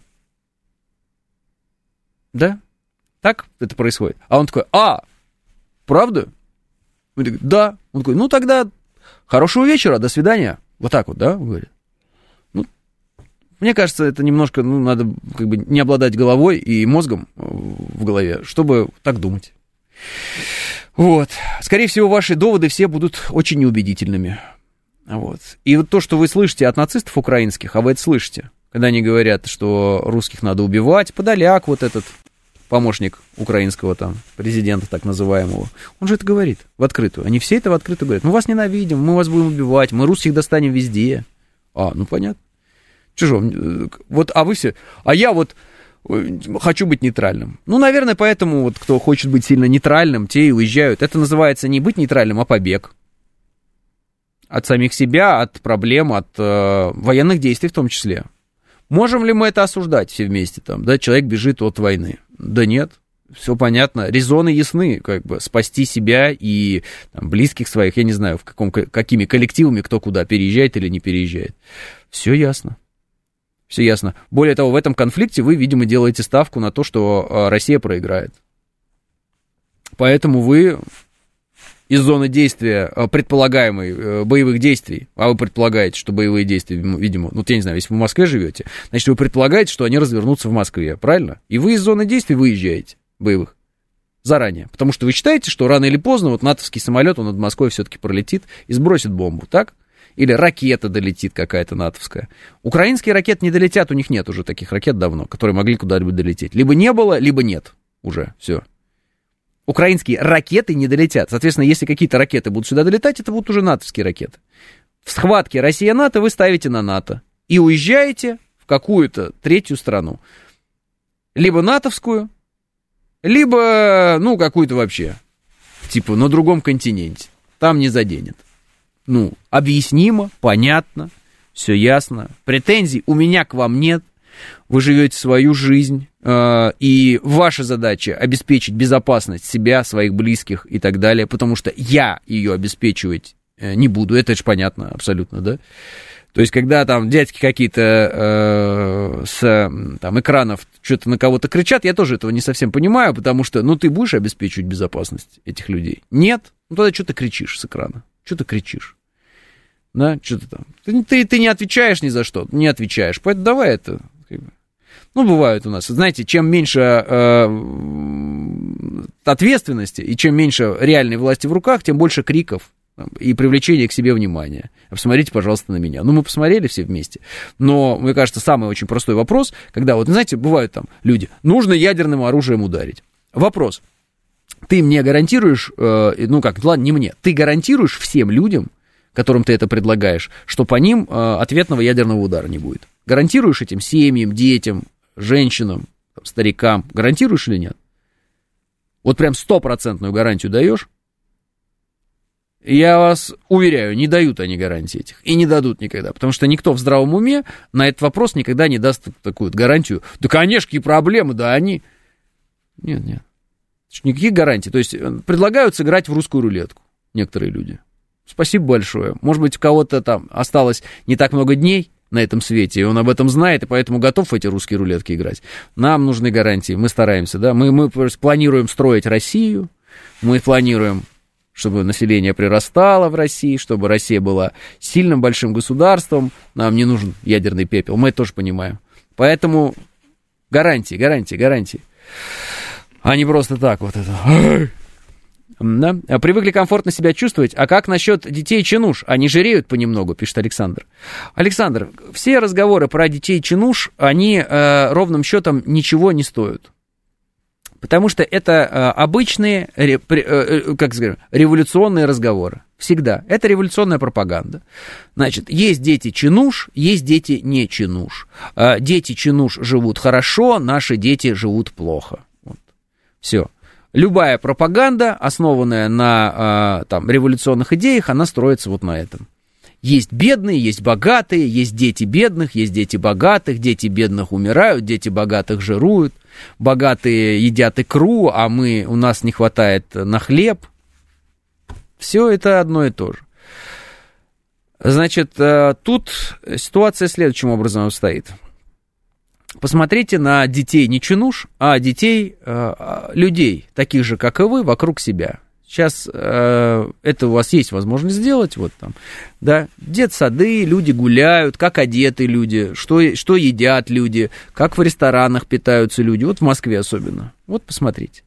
Да? Так это происходит. А он такой, а, правда? Он такой, да. Он такой, ну тогда хорошего вечера, до свидания. Вот так вот, да, говорит. Ну, мне кажется, это немножко, ну, надо как бы не обладать головой и мозгом э, в голове, чтобы так думать. Вот. Скорее всего, ваши доводы все будут очень неубедительными. Вот. И вот то, что вы слышите от нацистов украинских, а вы это слышите, когда они говорят, что русских надо убивать, Подоляк вот этот, помощник украинского там президента так называемого, он же это говорит в открытую. Они все это в открытую говорят. Мы вас ненавидим, мы вас будем убивать, мы русских достанем везде. А, ну понятно. Чужо, э, вот, а вы все, а я вот хочу быть нейтральным. Ну, наверное, поэтому вот кто хочет быть сильно нейтральным, те и уезжают. Это называется не быть нейтральным, а побег от самих себя, от проблем, от э, военных действий в том числе. Можем ли мы это осуждать все вместе там, да, человек бежит от войны? Да нет, все понятно, резоны ясны, как бы спасти себя и там, близких своих, я не знаю, в каком, какими коллективами кто куда переезжает или не переезжает. Все ясно. Все ясно. Более того, в этом конфликте вы, видимо, делаете ставку на то, что э, Россия проиграет. Поэтому вы из зоны действия э, предполагаемой э, боевых действий, а вы предполагаете, что боевые действия, видимо, ну, я не знаю, если вы в Москве живете, значит, вы предполагаете, что они развернутся в Москве, правильно? И вы из зоны действий выезжаете, боевых, заранее. Потому что вы считаете, что рано или поздно вот натовский самолет, он над Москвой все-таки пролетит и сбросит бомбу, так? Или ракета долетит какая-то натовская. Украинские ракеты не долетят, у них нет уже таких ракет давно, которые могли куда-либо долететь. Либо не было, либо нет уже, все украинские ракеты не долетят. Соответственно, если какие-то ракеты будут сюда долетать, это будут уже натовские ракеты. В схватке Россия-НАТО вы ставите на НАТО и уезжаете в какую-то третью страну. Либо натовскую, либо, ну, какую-то вообще, типа, на другом континенте. Там не заденет. Ну, объяснимо, понятно, все ясно. Претензий у меня к вам нет. Вы живете свою жизнь, Э, и ваша задача обеспечить безопасность себя, своих близких и так далее, потому что я ее обеспечивать э, не буду, это же понятно абсолютно, да. То есть, когда там дядьки какие-то э, с там, экранов что-то на кого-то кричат, я тоже этого не совсем понимаю, потому что, ну, ты будешь обеспечивать безопасность этих людей? Нет? Ну, тогда что ты кричишь с экрана? Что ты кричишь? Да, что ты там? Ты, ты, ты не отвечаешь ни за что, не отвечаешь. Поэтому давай это ну, бывают у нас. Знаете, чем меньше э, ответственности и чем меньше реальной власти в руках, тем больше криков и привлечение к себе внимания. Посмотрите, пожалуйста, на меня. Ну, мы посмотрели все вместе. Но, мне кажется, самый очень простой вопрос, когда, вот, знаете, бывают там люди, нужно ядерным оружием ударить. Вопрос. ты мне гарантируешь, э, ну как, ладно, не мне, ты гарантируешь всем людям, которым ты это предлагаешь, что по ним э, ответного ядерного удара не будет. Гарантируешь этим семьям, детям, женщинам, старикам, гарантируешь или нет? Вот прям стопроцентную гарантию даешь? Я вас уверяю, не дают они гарантии этих. И не дадут никогда. Потому что никто в здравом уме на этот вопрос никогда не даст такую гарантию. Да, конечно, какие проблемы, да они... Нет, нет. Никаких гарантий. То есть э, предлагают сыграть в русскую рулетку некоторые люди. Спасибо большое. Может быть, у кого-то там осталось не так много дней на этом свете, и он об этом знает, и поэтому готов в эти русские рулетки играть. Нам нужны гарантии, мы стараемся, да. Мы, мы планируем строить Россию, мы планируем чтобы население прирастало в России, чтобы Россия была сильным большим государством. Нам не нужен ядерный пепел, мы это тоже понимаем. Поэтому гарантии, гарантии, гарантии. А не просто так вот это. Да? Привыкли комфортно себя чувствовать. А как насчет детей чинуш? Они жиреют понемногу, пишет Александр. Александр, все разговоры про детей чинуш, они э, ровным счетом ничего не стоят. Потому что это э, обычные, э, э, как сказать, революционные разговоры. Всегда. Это революционная пропаганда. Значит, есть дети чинуш, есть дети не чинуш. Дети чинуш живут хорошо, наши дети живут плохо. Вот. Все. Любая пропаганда, основанная на там, революционных идеях, она строится вот на этом. Есть бедные, есть богатые, есть дети бедных, есть дети богатых, дети бедных умирают, дети богатых жируют, богатые едят икру, а мы, у нас не хватает на хлеб. Все это одно и то же. Значит, э, тут ситуация следующим образом обстоит. Посмотрите на детей не чинуш, а детей, э, а, людей, таких же, как и вы, вокруг себя. Сейчас э, это у вас есть возможность сделать, вот там, да, детсады, люди гуляют, как одеты люди, что, что едят люди, как в ресторанах питаются люди, вот в Москве особенно. Вот посмотрите.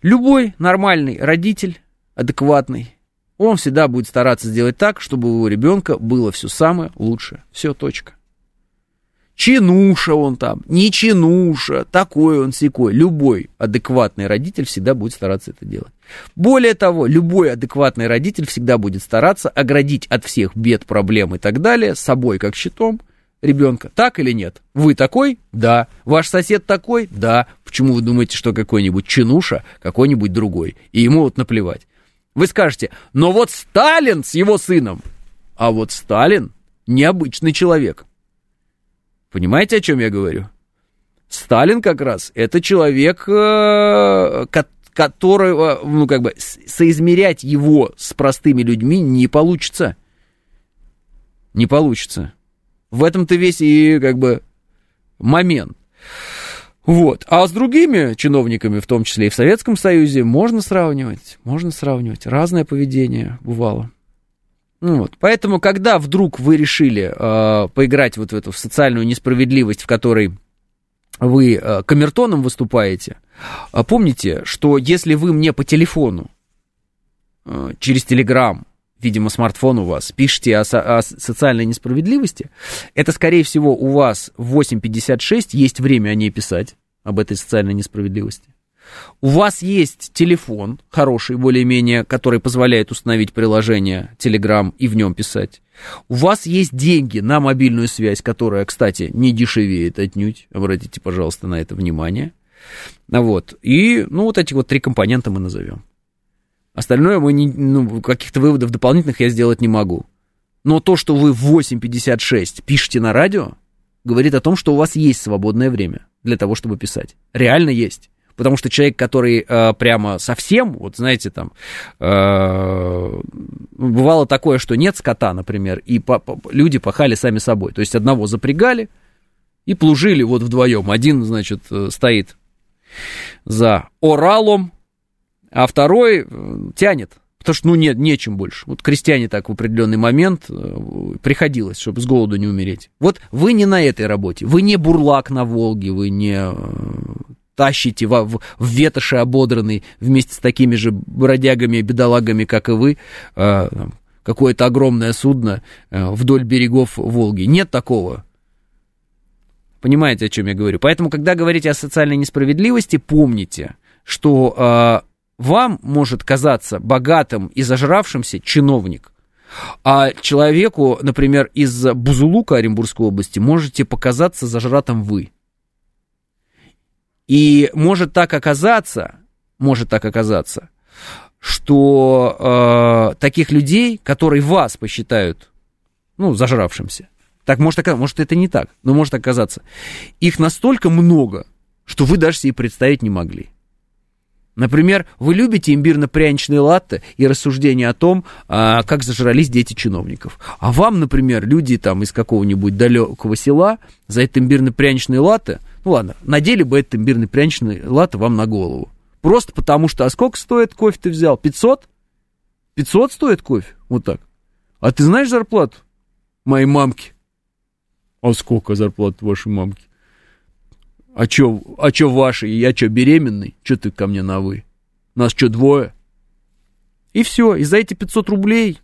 Любой нормальный родитель, адекватный, он всегда будет стараться сделать так, чтобы у его ребенка было все самое лучшее. Все, точка. Чинуша он там, не чинуша, такой он секой. Любой адекватный родитель всегда будет стараться это делать. Более того, любой адекватный родитель всегда будет стараться оградить от всех бед, проблем и так далее собой как щитом ребенка. Так или нет? Вы такой? Да. Ваш сосед такой? Да. Почему вы думаете, что какой-нибудь чинуша, какой-нибудь другой? И ему вот наплевать. Вы скажете, но вот Сталин с его сыном. А вот Сталин необычный человек. Понимаете, о чем я говорю? Сталин как раз это человек, э, которого, ну, как бы, соизмерять его с простыми людьми не получится. Не получится. В этом-то весь и, как бы, момент. Вот. А с другими чиновниками, в том числе и в Советском Союзе, можно сравнивать. Можно сравнивать. Разное поведение бывало. Ну вот. Поэтому, когда вдруг вы решили э, поиграть вот в эту в социальную несправедливость, в которой вы э, камертоном выступаете, э, помните, что если вы мне по телефону э, через Телеграм, видимо, смартфон у вас, пишете о, со- о социальной несправедливости, это, скорее всего, у вас в 8.56 есть время о ней писать, об этой социальной несправедливости. У вас есть телефон хороший, более-менее, который позволяет установить приложение Telegram и в нем писать. У вас есть деньги на мобильную связь, которая, кстати, не дешевеет отнюдь. Обратите, пожалуйста, на это внимание. Вот. И, ну, вот эти вот три компонента мы назовем. Остальное мы не, ну, каких-то выводов дополнительных я сделать не могу. Но то, что вы в 8.56 пишете на радио, говорит о том, что у вас есть свободное время для того, чтобы писать. Реально есть. Потому что человек, который э, прямо совсем, вот знаете, там, э, бывало такое, что нет скота, например, и по, по, люди пахали сами собой. То есть одного запрягали и плужили вот вдвоем. Один, значит, э, стоит за оралом, а второй э, тянет. Потому что, ну, нет, нечем больше. Вот крестьяне так в определенный момент э, приходилось, чтобы с голоду не умереть. Вот вы не на этой работе. Вы не бурлак на Волге, вы не тащите в, в, в ветоши ободранный вместе с такими же бродягами и бедолагами, как и вы, э, какое-то огромное судно э, вдоль берегов Волги. Нет такого. Понимаете, о чем я говорю? Поэтому, когда говорите о социальной несправедливости, помните, что э, вам может казаться богатым и зажравшимся чиновник, а человеку, например, из Бузулука Оренбургской области можете показаться зажратым вы. И может так оказаться, может так оказаться, что э, таких людей, которые вас посчитают, ну, зажравшимся, так может оказаться, может это не так, но может оказаться, их настолько много, что вы даже себе представить не могли. Например, вы любите имбирно-пряничные латте и рассуждения о том, а, как зажрались дети чиновников. А вам, например, люди там из какого-нибудь далекого села за это имбирно-пряничные латте, ну ладно, надели бы это имбирно-пряничные латте вам на голову. Просто потому что, а сколько стоит кофе ты взял? 500? 500 стоит кофе? Вот так. А ты знаешь зарплату моей мамки? А сколько зарплата вашей мамки? А чё, а чё ваши? Я чё, беременный? Чё ты ко мне на вы? Нас чё, двое? И все, и за эти 500 рублей,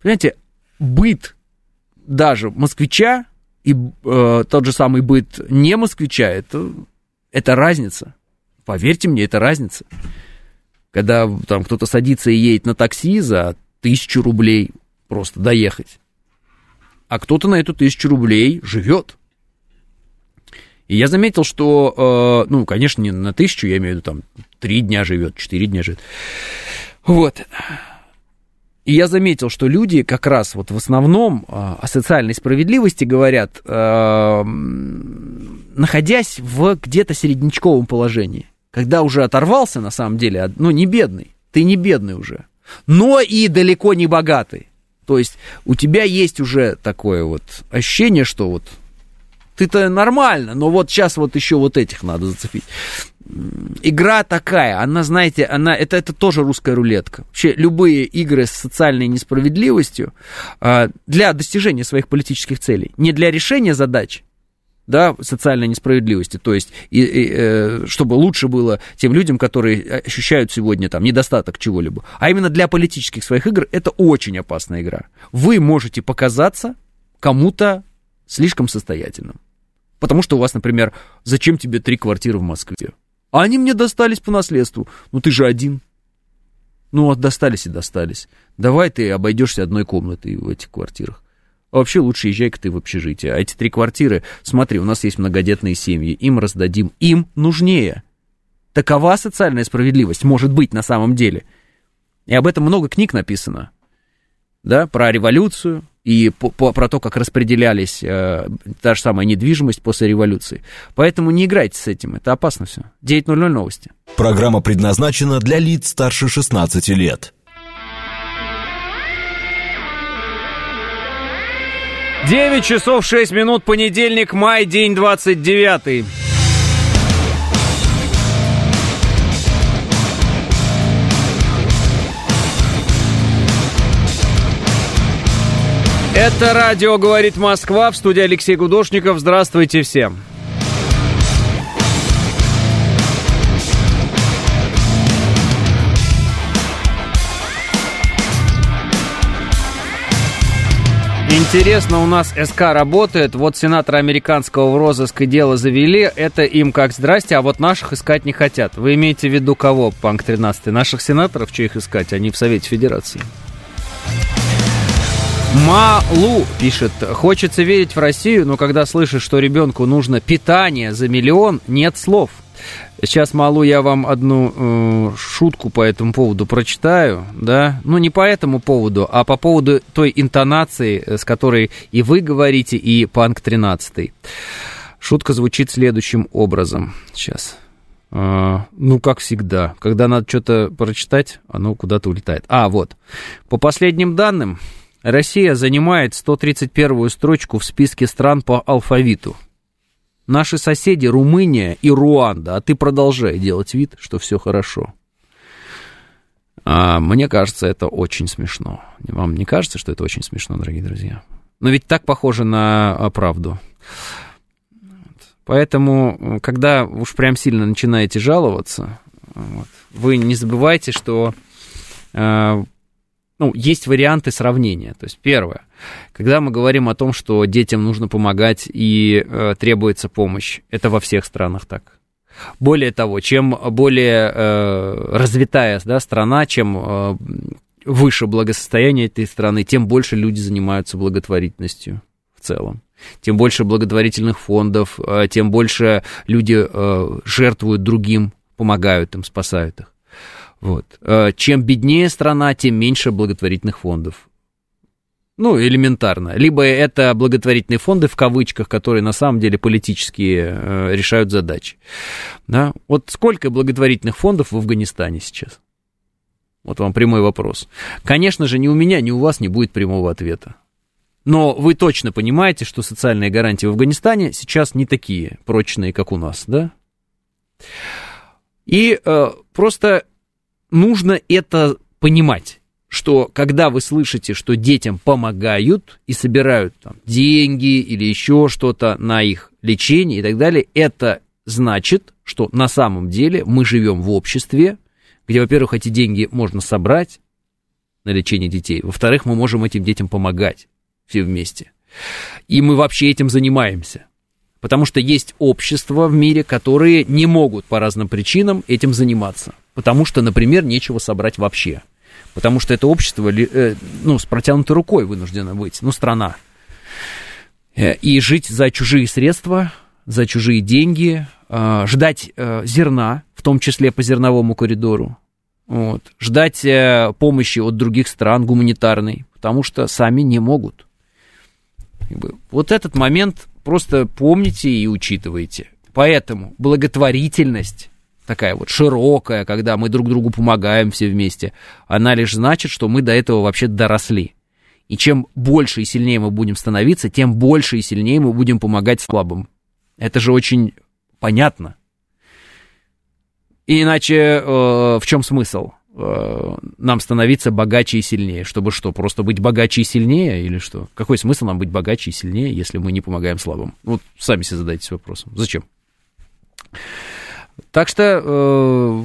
понимаете, быт даже москвича и э, тот же самый быт не москвича, это, это разница. Поверьте мне, это разница. Когда там кто-то садится и едет на такси за тысячу рублей просто доехать, а кто-то на эту тысячу рублей живет. И я заметил, что, э, ну, конечно, не на тысячу, я имею в виду, там, три дня живет, четыре дня живет. Вот. И я заметил, что люди как раз вот в основном э, о социальной справедливости говорят, э, находясь в где-то середнячковом положении. Когда уже оторвался, на самом деле, ну, не бедный, ты не бедный уже, но и далеко не богатый. То есть у тебя есть уже такое вот ощущение, что вот ты-то нормально, но вот сейчас вот еще вот этих надо зацепить. Игра такая, она, знаете, она, это, это тоже русская рулетка. Вообще любые игры с социальной несправедливостью а, для достижения своих политических целей, не для решения задач, да, социальной несправедливости, то есть, и, и, э, чтобы лучше было тем людям, которые ощущают сегодня там недостаток чего-либо, а именно для политических своих игр, это очень опасная игра. Вы можете показаться кому-то слишком состоятельным. Потому что у вас, например, зачем тебе три квартиры в Москве? А они мне достались по наследству. Ну ты же один. Ну, вот достались и достались. Давай ты обойдешься одной комнатой в этих квартирах. А вообще лучше езжай-ка ты в общежитие. А эти три квартиры, смотри, у нас есть многодетные семьи, им раздадим, им нужнее. Такова социальная справедливость, может быть, на самом деле. И об этом много книг написано. Да, про революцию, и по, по, про то, как распределялись э, та же самая недвижимость после революции. Поэтому не играйте с этим, это опасно все. 9.00 новости. Программа предназначена для лиц старше 16 лет. 9 часов 6 минут, понедельник, май, день 29. Это радио «Говорит Москва» в студии Алексей Гудошников. Здравствуйте всем. Интересно, у нас СК работает. Вот сенатора американского в розыск и дело завели. Это им как здрасте, а вот наших искать не хотят. Вы имеете в виду кого, Панк 13? Наших сенаторов, что их искать? Они в Совете Федерации. Малу пишет, хочется верить в Россию, но когда слышишь, что ребенку нужно питание за миллион, нет слов. Сейчас, Малу, я вам одну э, шутку по этому поводу прочитаю, да, ну не по этому поводу, а по поводу той интонации, э, с которой и вы говорите, и Панк 13. Шутка звучит следующим образом. Сейчас. Uh, ну, как всегда, когда надо что-то прочитать, оно куда-то улетает. А, вот. По последним данным, Россия занимает 131-ю строчку в списке стран по алфавиту. Наши соседи Румыния и Руанда, а ты продолжай делать вид, что все хорошо. А, мне кажется, это очень смешно. Вам не кажется, что это очень смешно, дорогие друзья? Но ведь так похоже на а, правду. Поэтому, когда уж прям сильно начинаете жаловаться, вот, вы не забывайте, что а, ну, есть варианты сравнения. То есть, первое, когда мы говорим о том, что детям нужно помогать и э, требуется помощь, это во всех странах так. Более того, чем более э, развитая да, страна, чем э, выше благосостояние этой страны, тем больше люди занимаются благотворительностью в целом. Тем больше благотворительных фондов, э, тем больше люди э, жертвуют другим, помогают им, спасают их. Вот. Э, чем беднее страна, тем меньше благотворительных фондов. Ну, элементарно. Либо это благотворительные фонды в кавычках, которые на самом деле политические э, решают задачи. Да? Вот сколько благотворительных фондов в Афганистане сейчас? Вот вам прямой вопрос. Конечно же, ни у меня, ни у вас не будет прямого ответа. Но вы точно понимаете, что социальные гарантии в Афганистане сейчас не такие прочные, как у нас, да? И э, просто нужно это понимать что когда вы слышите, что детям помогают и собирают там, деньги или еще что-то на их лечение и так далее, это значит, что на самом деле мы живем в обществе, где, во-первых, эти деньги можно собрать на лечение детей, во-вторых, мы можем этим детям помогать все вместе. И мы вообще этим занимаемся. Потому что есть общества в мире, которые не могут по разным причинам этим заниматься. Потому что, например, нечего собрать вообще. Потому что это общество, э, ну, с протянутой рукой вынуждено быть, ну, страна. Э, и жить за чужие средства, за чужие деньги, э, ждать зерна, в том числе по зерновому коридору, вот, ждать помощи от других стран гуманитарной, потому что сами не могут. Вот этот момент просто помните и учитывайте. Поэтому благотворительность такая вот широкая, когда мы друг другу помогаем все вместе, она лишь значит, что мы до этого вообще доросли. И чем больше и сильнее мы будем становиться, тем больше и сильнее мы будем помогать слабым. Это же очень понятно. Иначе э, в чем смысл? Э, нам становиться богаче и сильнее. Чтобы что, просто быть богаче и сильнее или что? Какой смысл нам быть богаче и сильнее, если мы не помогаем слабым? Вот сами себе задайтесь вопросом. Зачем? Так что э,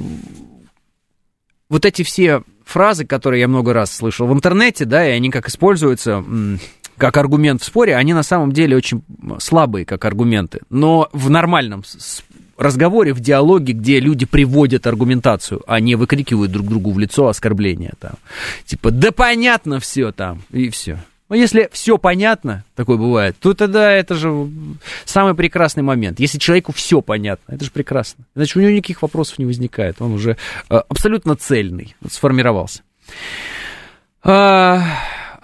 вот эти все фразы, которые я много раз слышал в интернете, да, и они как используются как аргумент в споре, они на самом деле очень слабые как аргументы. Но в нормальном разговоре, в диалоге, где люди приводят аргументацию, а не выкрикивают друг другу в лицо оскорбления там. Типа, да понятно все там, и все. Но если все понятно, такое бывает, то тогда это же самый прекрасный момент. Если человеку все понятно, это же прекрасно. Значит, у него никаких вопросов не возникает. Он уже э, абсолютно цельный, сформировался.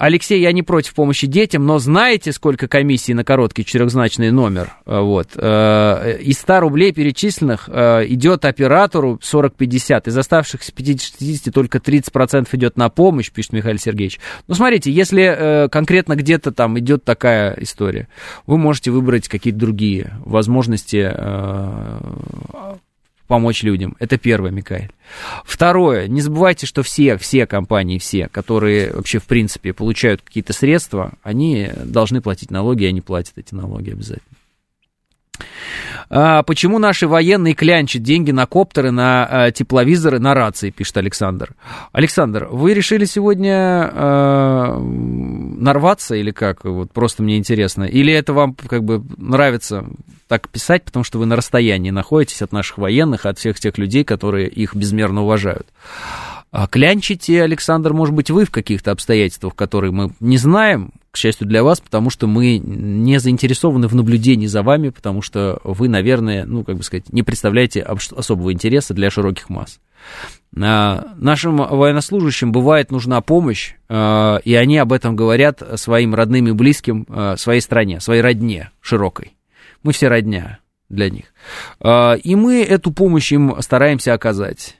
Алексей, я не против помощи детям, но знаете, сколько комиссий на короткий четырехзначный номер? Э, вот. Э, из 100 рублей перечисленных э, идет оператору 40-50. Из оставшихся 50-60 только 30% идет на помощь, пишет Михаил Сергеевич. Ну, смотрите, если конкретно где-то там идет такая история, вы можете выбрать какие-то другие возможности помочь людям. Это первое, Микаэль. Второе, не забывайте, что все, все компании, все, которые вообще в принципе получают какие-то средства, они должны платить налоги, и они платят эти налоги обязательно. А, почему наши военные клянчат деньги на коптеры, на а, тепловизоры, на рации, пишет Александр. Александр, вы решили сегодня а, нарваться или как? Вот просто мне интересно. Или это вам как бы нравится так писать, потому что вы на расстоянии находитесь от наших военных, от всех тех людей, которые их безмерно уважают. А клянчите, Александр, может быть, вы в каких-то обстоятельствах, которые мы не знаем, к счастью для вас, потому что мы не заинтересованы в наблюдении за вами, потому что вы, наверное, ну, как бы сказать, не представляете особого интереса для широких масс. А, нашим военнослужащим бывает нужна помощь, а, и они об этом говорят своим родным и близким, своей стране, своей родне широкой. Мы все родня для них. И мы эту помощь им стараемся оказать.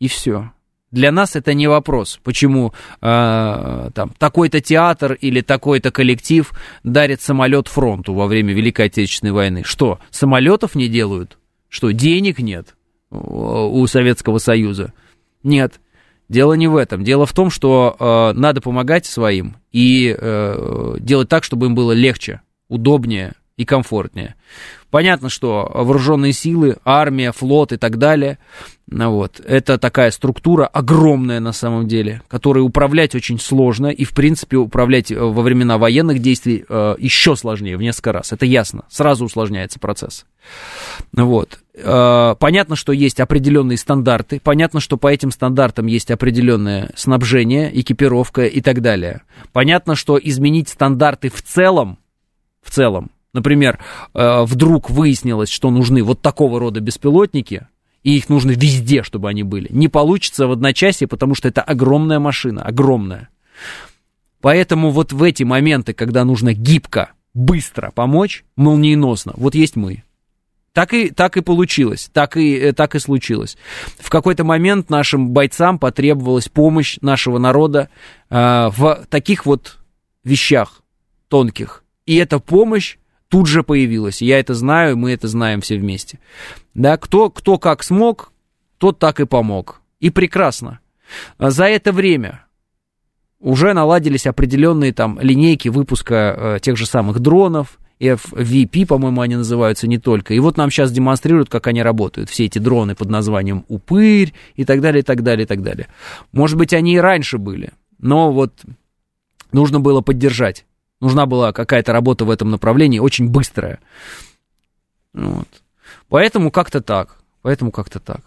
И все. Для нас это не вопрос, почему э, там такой-то театр или такой-то коллектив дарит самолет фронту во время Великой Отечественной войны. Что, самолетов не делают? Что, денег нет у Советского Союза? Нет. Дело не в этом. Дело в том, что э, надо помогать своим и э, делать так, чтобы им было легче, удобнее и комфортнее. Понятно, что вооруженные силы, армия, флот и так далее, ну вот, это такая структура огромная на самом деле, которой управлять очень сложно, и, в принципе, управлять э, во времена военных действий э, еще сложнее в несколько раз, это ясно, сразу усложняется процесс. Вот. Э, понятно, что есть определенные стандарты, понятно, что по этим стандартам есть определенное снабжение, экипировка и так далее. Понятно, что изменить стандарты в целом, в целом, например, э, вдруг выяснилось, что нужны вот такого рода беспилотники, и их нужно везде, чтобы они были. Не получится в одночасье, потому что это огромная машина, огромная. Поэтому вот в эти моменты, когда нужно гибко, быстро помочь, молниеносно, вот есть мы. Так и, так и получилось, так и, э, так и случилось. В какой-то момент нашим бойцам потребовалась помощь нашего народа э, в таких вот вещах тонких. И эта помощь тут же появилась. Я это знаю, мы это знаем все вместе. Да, кто, кто как смог, тот так и помог. И прекрасно. За это время уже наладились определенные там линейки выпуска э, тех же самых дронов, FVP, по-моему, они называются не только. И вот нам сейчас демонстрируют, как они работают. Все эти дроны под названием «Упырь» и так далее, и так далее, и так далее. Может быть, они и раньше были, но вот нужно было поддержать. Нужна была какая-то работа в этом направлении, очень быстрая. Вот. Поэтому как-то так. Поэтому как-то так.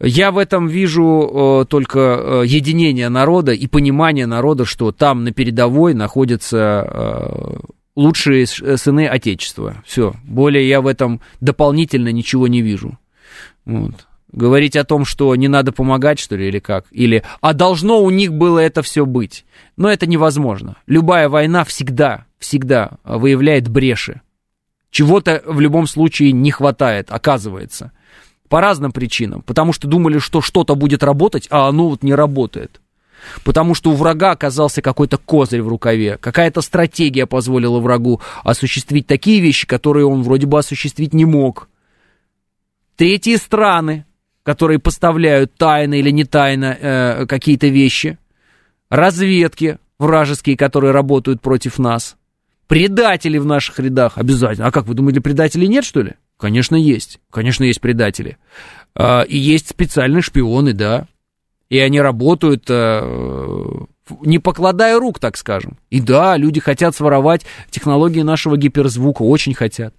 Я в этом вижу э, только э, единение народа и понимание народа, что там на передовой находятся э, лучшие э, сыны Отечества. Все. Более я в этом дополнительно ничего не вижу. Вот. Говорить о том, что не надо помогать, что ли, или как? Или, а должно у них было это все быть. Но это невозможно. Любая война всегда, всегда выявляет бреши. Чего-то в любом случае не хватает, оказывается. По разным причинам. Потому что думали, что что-то будет работать, а оно вот не работает потому что у врага оказался какой-то козырь в рукаве, какая-то стратегия позволила врагу осуществить такие вещи, которые он вроде бы осуществить не мог. Третьи страны, которые поставляют тайно или не тайно э, какие-то вещи, разведки вражеские, которые работают против нас, предатели в наших рядах обязательно. А как, вы думали, предателей нет, что ли? Конечно, есть. Конечно, есть предатели. А, и есть специальные шпионы, да и они работают, э, не покладая рук, так скажем. И да, люди хотят своровать технологии нашего гиперзвука, очень хотят.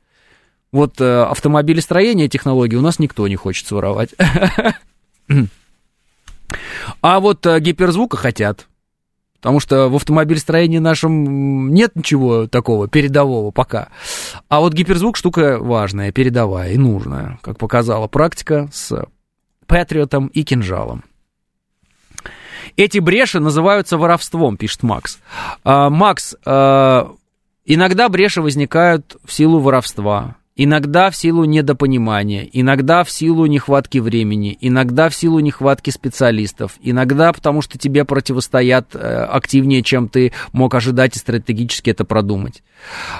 Вот э, автомобилестроение технологии у нас никто не хочет своровать. А вот э, гиперзвука хотят. Потому что в автомобилестроении нашем нет ничего такого передового пока. А вот гиперзвук штука важная, передовая и нужная, как показала практика с Патриотом и кинжалом. Эти бреши называются воровством, пишет Макс. А, Макс, а, иногда бреши возникают в силу воровства, иногда в силу недопонимания, иногда в силу нехватки времени, иногда в силу нехватки специалистов, иногда потому что тебе противостоят э, активнее, чем ты мог ожидать и стратегически это продумать.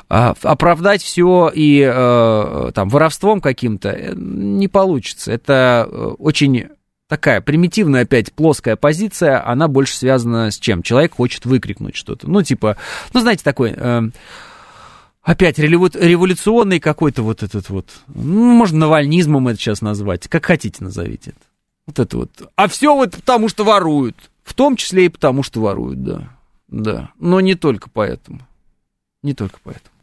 А, оправдать все и э, там воровством каким-то э, не получится. Это очень такая примитивная опять плоская позиция, она больше связана с чем? Человек хочет выкрикнуть что-то. Ну, типа, ну, знаете, такой... опять революционный какой-то вот этот вот, ну, можно навальнизмом это сейчас назвать, как хотите назовите это. Вот это вот. А все вот потому, что воруют. В том числе и потому, что воруют, да. Да. Но не только поэтому. Не только поэтому.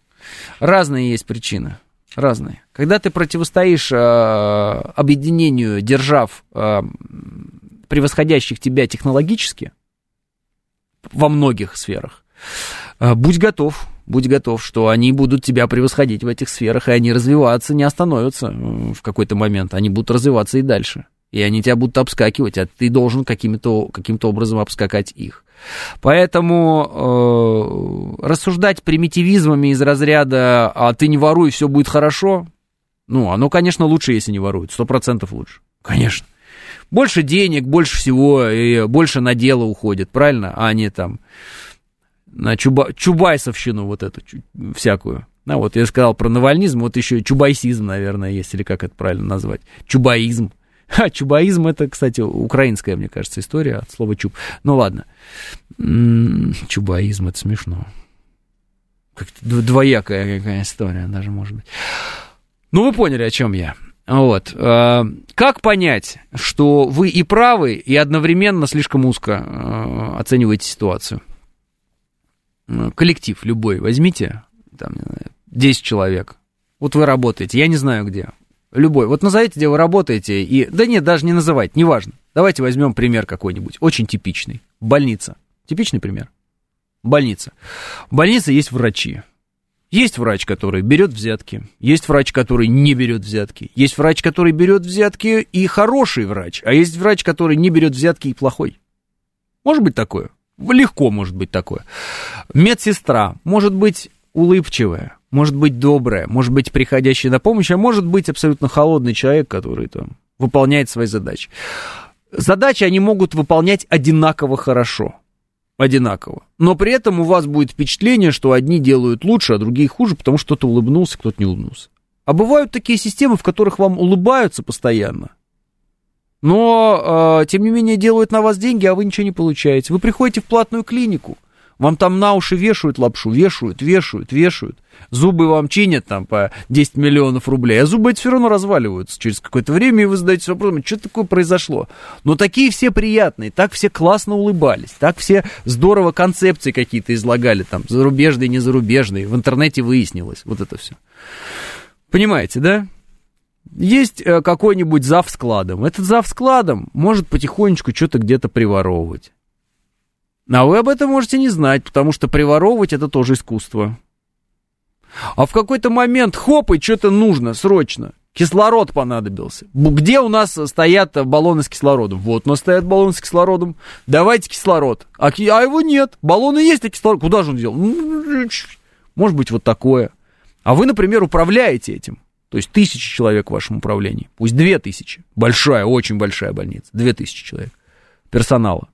Разные есть причины разные. Когда ты противостоишь э, объединению держав, э, превосходящих тебя технологически, во многих сферах, э, будь готов, будь готов, что они будут тебя превосходить в этих сферах, и они развиваться не остановятся в какой-то момент, они будут развиваться и дальше. И они тебя будут обскакивать, а ты должен каким-то каким образом обскакать их. Поэтому э, рассуждать примитивизмами из разряда «а ты не воруй, все будет хорошо», ну, оно, конечно, лучше, если не воруют, сто процентов лучше, конечно. Больше денег, больше всего, и больше на дело уходит, правильно? А не там на чуба, чубайсовщину вот эту всякую. А вот я сказал про навальнизм, вот еще чубайсизм, наверное, есть, или как это правильно назвать, чубаизм. А, чубаизм это, кстати, украинская, мне кажется, история от слова чуб. Ну ладно. Чубаизм это смешно. Как двоякая какая история даже может быть. Ну, вы поняли, о чем я. Вот. Э, как понять, что вы и правы, и одновременно слишком узко э, оцениваете ситуацию? Коллектив любой возьмите, там, 10 человек. Вот вы работаете, я не знаю где. Любой. Вот назовите, где вы работаете, и... Да нет, даже не называть, неважно. Давайте возьмем пример какой-нибудь, очень типичный. Больница. Типичный пример. Больница. В больнице есть врачи. Есть врач, который берет взятки, есть врач, который не берет взятки, есть врач, который берет взятки и хороший врач, а есть врач, который не берет взятки и плохой. Может быть такое? Легко может быть такое. Медсестра может быть улыбчивая, может быть добрая, может быть приходящая на помощь, а может быть абсолютно холодный человек, который там выполняет свои задачи. Задачи они могут выполнять одинаково хорошо – одинаково. Но при этом у вас будет впечатление, что одни делают лучше, а другие хуже, потому что кто-то улыбнулся, кто-то не улыбнулся. А бывают такие системы, в которых вам улыбаются постоянно, но, э, тем не менее, делают на вас деньги, а вы ничего не получаете. Вы приходите в платную клинику, вам там на уши вешают лапшу, вешают, вешают, вешают. Зубы вам чинят там по 10 миллионов рублей, а зубы эти все равно разваливаются через какое-то время, и вы задаетесь вопросом, что такое произошло. Но такие все приятные, так все классно улыбались, так все здорово концепции какие-то излагали, там, зарубежные, не зарубежные, в интернете выяснилось, вот это все. Понимаете, да? Есть э, какой-нибудь зав складом. Этот зав складом может потихонечку что-то где-то приворовывать. А вы об этом можете не знать, потому что приворовывать это тоже искусство. А в какой-то момент, хоп, и что-то нужно срочно. Кислород понадобился. Где у нас стоят баллоны с кислородом? Вот у нас стоят баллоны с кислородом. Давайте кислород. А, а его нет. Баллоны есть, а кислород... Куда же он дел? Может быть, вот такое. А вы, например, управляете этим. То есть тысячи человек в вашем управлении. Пусть две тысячи. Большая, очень большая больница. Две тысячи человек персонала.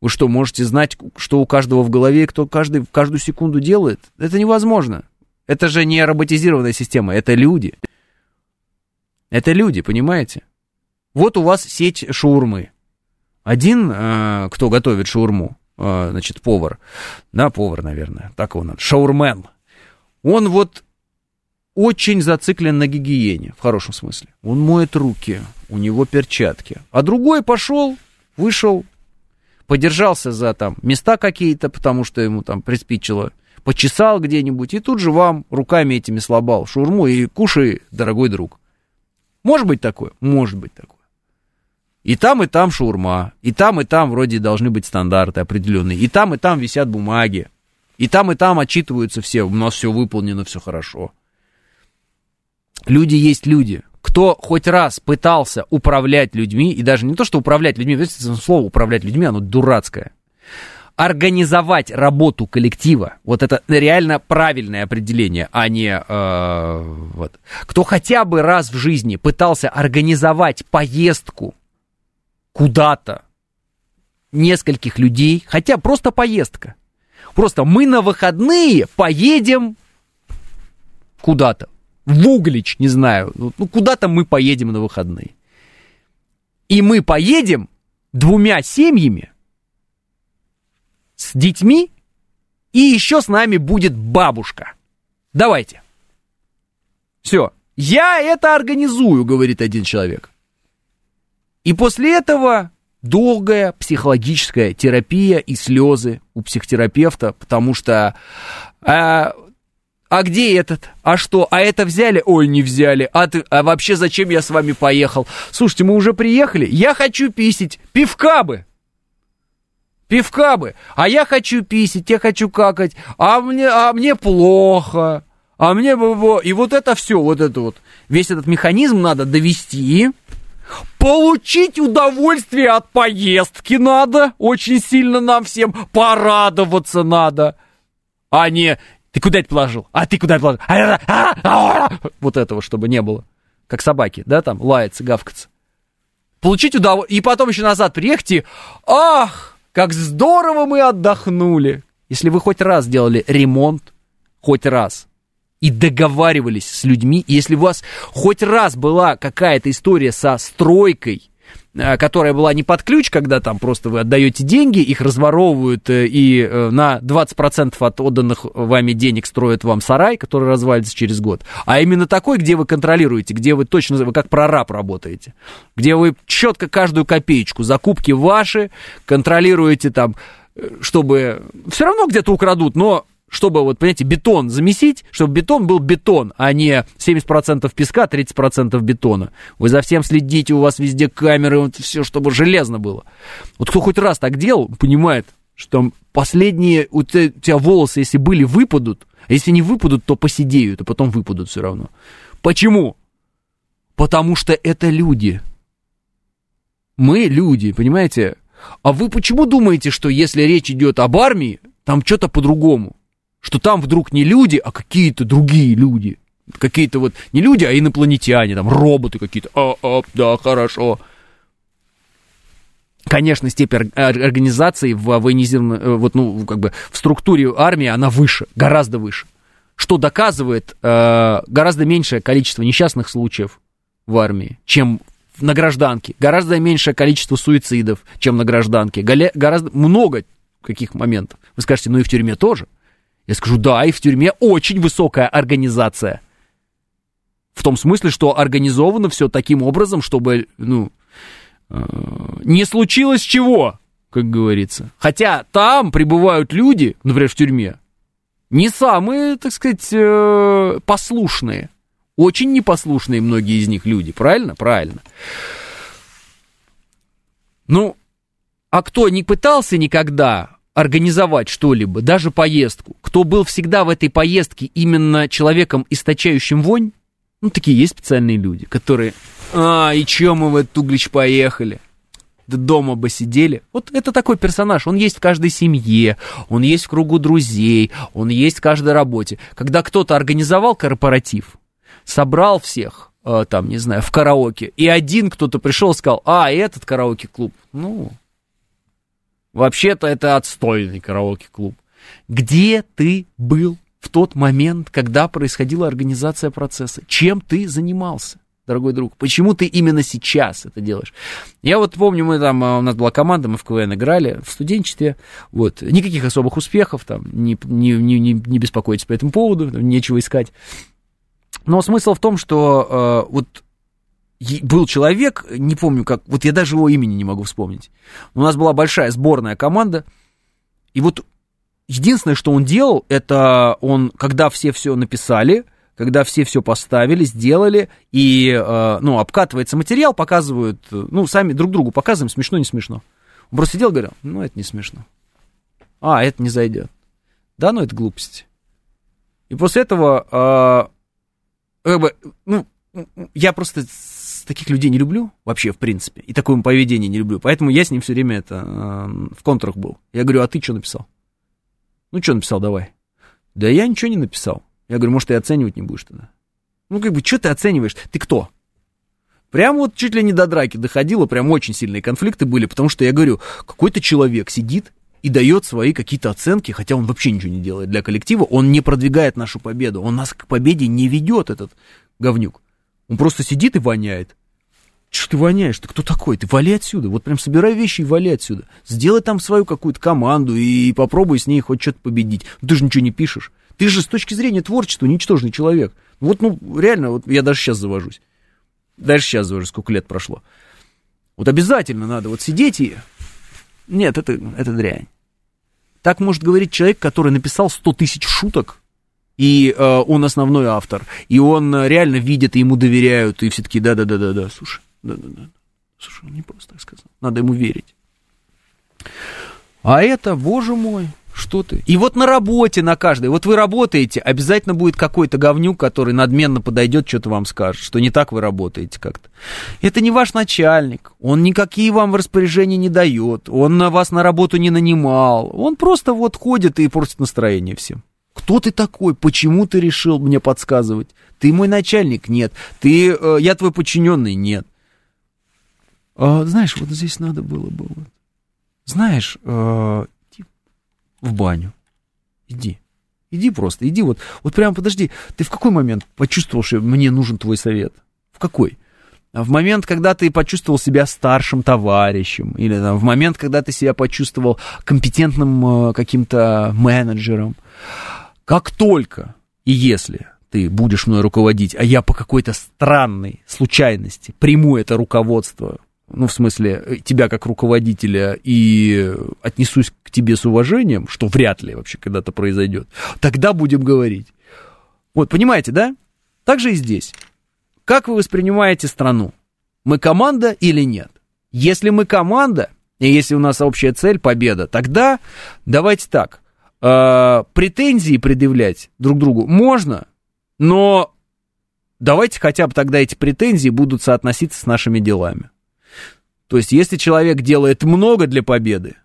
Вы что, можете знать, что у каждого в голове, кто каждый, каждую секунду делает? Это невозможно. Это же не роботизированная система, это люди. Это люди, понимаете? Вот у вас сеть шаурмы. Один, э, кто готовит шаурму, э, значит, повар, да, повар, наверное, так надо, шаурмен, он вот очень зациклен на гигиене, в хорошем смысле. Он моет руки, у него перчатки. А другой пошел, вышел, подержался за там места какие-то, потому что ему там приспичило, почесал где-нибудь, и тут же вам руками этими слабал шурму и кушай, дорогой друг. Может быть такое? Может быть такое. И там, и там шаурма, и там, и там вроде должны быть стандарты определенные, и там, и там висят бумаги, и там, и там отчитываются все, у нас все выполнено, все хорошо. Люди есть люди кто хоть раз пытался управлять людьми, и даже не то, что управлять людьми, слово управлять людьми, оно дурацкое. Организовать работу коллектива, вот это реально правильное определение, а не э, вот. Кто хотя бы раз в жизни пытался организовать поездку куда-то нескольких людей, хотя просто поездка. Просто мы на выходные поедем куда-то в Углич, не знаю, ну, ну куда-то мы поедем на выходные. И мы поедем двумя семьями с детьми, и еще с нами будет бабушка. Давайте. Все. Я это организую, говорит один человек. И после этого долгая психологическая терапия и слезы у психотерапевта, потому что э, а где этот? А что? А это взяли? Ой, не взяли. А, ты, а вообще зачем я с вами поехал? Слушайте, мы уже приехали. Я хочу писить. Пивка бы. Пивка бы. А я хочу писить, я хочу какать. А мне, а мне плохо. А мне бы... И вот это все, вот это вот. Весь этот механизм надо довести. Получить удовольствие от поездки надо. Очень сильно нам всем порадоваться надо. А не ты куда это положил? А ты куда это положил? А, а, а, вот этого, чтобы не было. Как собаки, да, там, лаяться, гавкаться. Получить удовольствие. И потом еще назад приехать и... Ах, как здорово мы отдохнули. Если вы хоть раз делали ремонт, хоть раз, и договаривались с людьми, если у вас хоть раз была какая-то история со стройкой, которая была не под ключ, когда там просто вы отдаете деньги, их разворовывают э, и э, на 20% от отданных вами денег строят вам сарай, который развалится через год, а именно такой, где вы контролируете, где вы точно, вы как прораб работаете, где вы четко каждую копеечку, закупки ваши, контролируете там, чтобы все равно где-то украдут, но чтобы, вот, понимаете, бетон замесить, чтобы бетон был бетон, а не 70% песка, 30% бетона. Вы за всем следите, у вас везде камеры, вот все, чтобы железно было. Вот кто хоть раз так делал, понимает, что последние у тебя волосы, если были, выпадут, а если не выпадут, то посидеют, а потом выпадут все равно. Почему? Потому что это люди. Мы люди, понимаете? А вы почему думаете, что если речь идет об армии, там что-то по-другому? Что там вдруг не люди, а какие-то другие люди. Какие-то вот не люди, а инопланетяне, там роботы какие-то. А, а, да, хорошо. Конечно, степень организации в военизированной, э, вот, ну, как бы в структуре армии она выше, гораздо выше. Что доказывает э, гораздо меньшее количество несчастных случаев в армии, чем на гражданке. Гораздо меньшее количество суицидов, чем на гражданке. Гораздо много каких моментов. Вы скажете, ну и в тюрьме тоже. Я скажу, да, и в тюрьме очень высокая организация. В том смысле, что организовано все таким образом, чтобы, ну, э, не случилось чего, как говорится. Хотя там пребывают люди, например, в тюрьме, не самые, так сказать, э, послушные. Очень непослушные многие из них люди, правильно? Правильно. Ну, а кто не пытался никогда организовать что-либо, даже поездку, кто был всегда в этой поездке именно человеком, источающим вонь, ну, такие есть специальные люди, которые, а, и чё мы в этот Углич поехали? Да дома бы сидели. Вот это такой персонаж, он есть в каждой семье, он есть в кругу друзей, он есть в каждой работе. Когда кто-то организовал корпоратив, собрал всех, э, там, не знаю, в караоке, и один кто-то пришел и сказал, а, этот караоке-клуб, ну, Вообще-то это отстойный караоке-клуб. Где ты был в тот момент, когда происходила организация процесса? Чем ты занимался? дорогой друг, почему ты именно сейчас это делаешь? Я вот помню, мы там, а, у нас была команда, мы в КВН играли в студенчестве, вот, никаких особых успехов, там, не, не, не, не беспокойтесь по этому поводу, нечего искать. Но смысл в том, что э, вот был человек, не помню как, вот я даже его имени не могу вспомнить. У нас была большая сборная команда, и вот единственное, что он делал, это он, когда все все написали, когда все все поставили, сделали, и, э, ну, обкатывается материал, показывают, ну, сами друг другу показываем, смешно, не смешно. Он просто сидел говорил, ну, это не смешно. А, это не зайдет. Да, ну, это глупости. И после этого, э, как бы, ну, я просто таких людей не люблю вообще, в принципе, и такое поведение не люблю, поэтому я с ним все время это э, в контрах был. Я говорю, а ты что написал? Ну, что написал, давай. Да я ничего не написал. Я говорю, может, ты оценивать не будешь тогда? Ну, как бы, что ты оцениваешь? Ты кто? Прям вот чуть ли не до драки доходило, прям очень сильные конфликты были, потому что я говорю, какой-то человек сидит и дает свои какие-то оценки, хотя он вообще ничего не делает для коллектива, он не продвигает нашу победу, он нас к победе не ведет, этот говнюк. Он просто сидит и воняет. Что ты воняешь? Ты кто такой? Ты вали отсюда. Вот прям собирай вещи и вали отсюда. Сделай там свою какую-то команду и попробуй с ней хоть что-то победить. Ты же ничего не пишешь. Ты же с точки зрения творчества ничтожный человек. Вот, ну, реально, вот я даже сейчас завожусь. Даже сейчас завожусь, сколько лет прошло. Вот обязательно надо вот сидеть и... Нет, это, это дрянь. Так может говорить человек, который написал 100 тысяч шуток и э, он основной автор, и он э, реально видит, и ему доверяют, и все таки да-да-да-да-да, слушай, да-да-да, слушай, он не просто так сказал, надо ему верить. А это, боже мой, что ты? И вот на работе, на каждой, вот вы работаете, обязательно будет какой-то говнюк, который надменно подойдет, что-то вам скажет, что не так вы работаете как-то. Это не ваш начальник, он никакие вам распоряжения не дает, он на вас на работу не нанимал, он просто вот ходит и портит настроение всем. Кто ты такой? Почему ты решил мне подсказывать? Ты мой начальник? Нет. Ты, э, я твой подчиненный? Нет. А, знаешь, вот здесь надо было бы. Вот. Знаешь, э, иди в баню. Иди. Иди просто, иди вот. Вот прямо подожди. Ты в какой момент почувствовал, что мне нужен твой совет? В какой? в момент, когда ты почувствовал себя старшим товарищем, или там, в момент, когда ты себя почувствовал компетентным э, каким-то менеджером, как только и если ты будешь мной руководить, а я по какой-то странной случайности приму это руководство, ну, в смысле, э, тебя как руководителя и отнесусь к тебе с уважением, что вряд ли вообще когда-то произойдет, тогда будем говорить. Вот, понимаете, да? Так же и здесь. Как вы воспринимаете страну? Мы команда или нет? Если мы команда, и если у нас общая цель победа, тогда давайте так. Э, претензии предъявлять друг другу можно, но давайте хотя бы тогда эти претензии будут соотноситься с нашими делами. То есть, если человек делает много для победы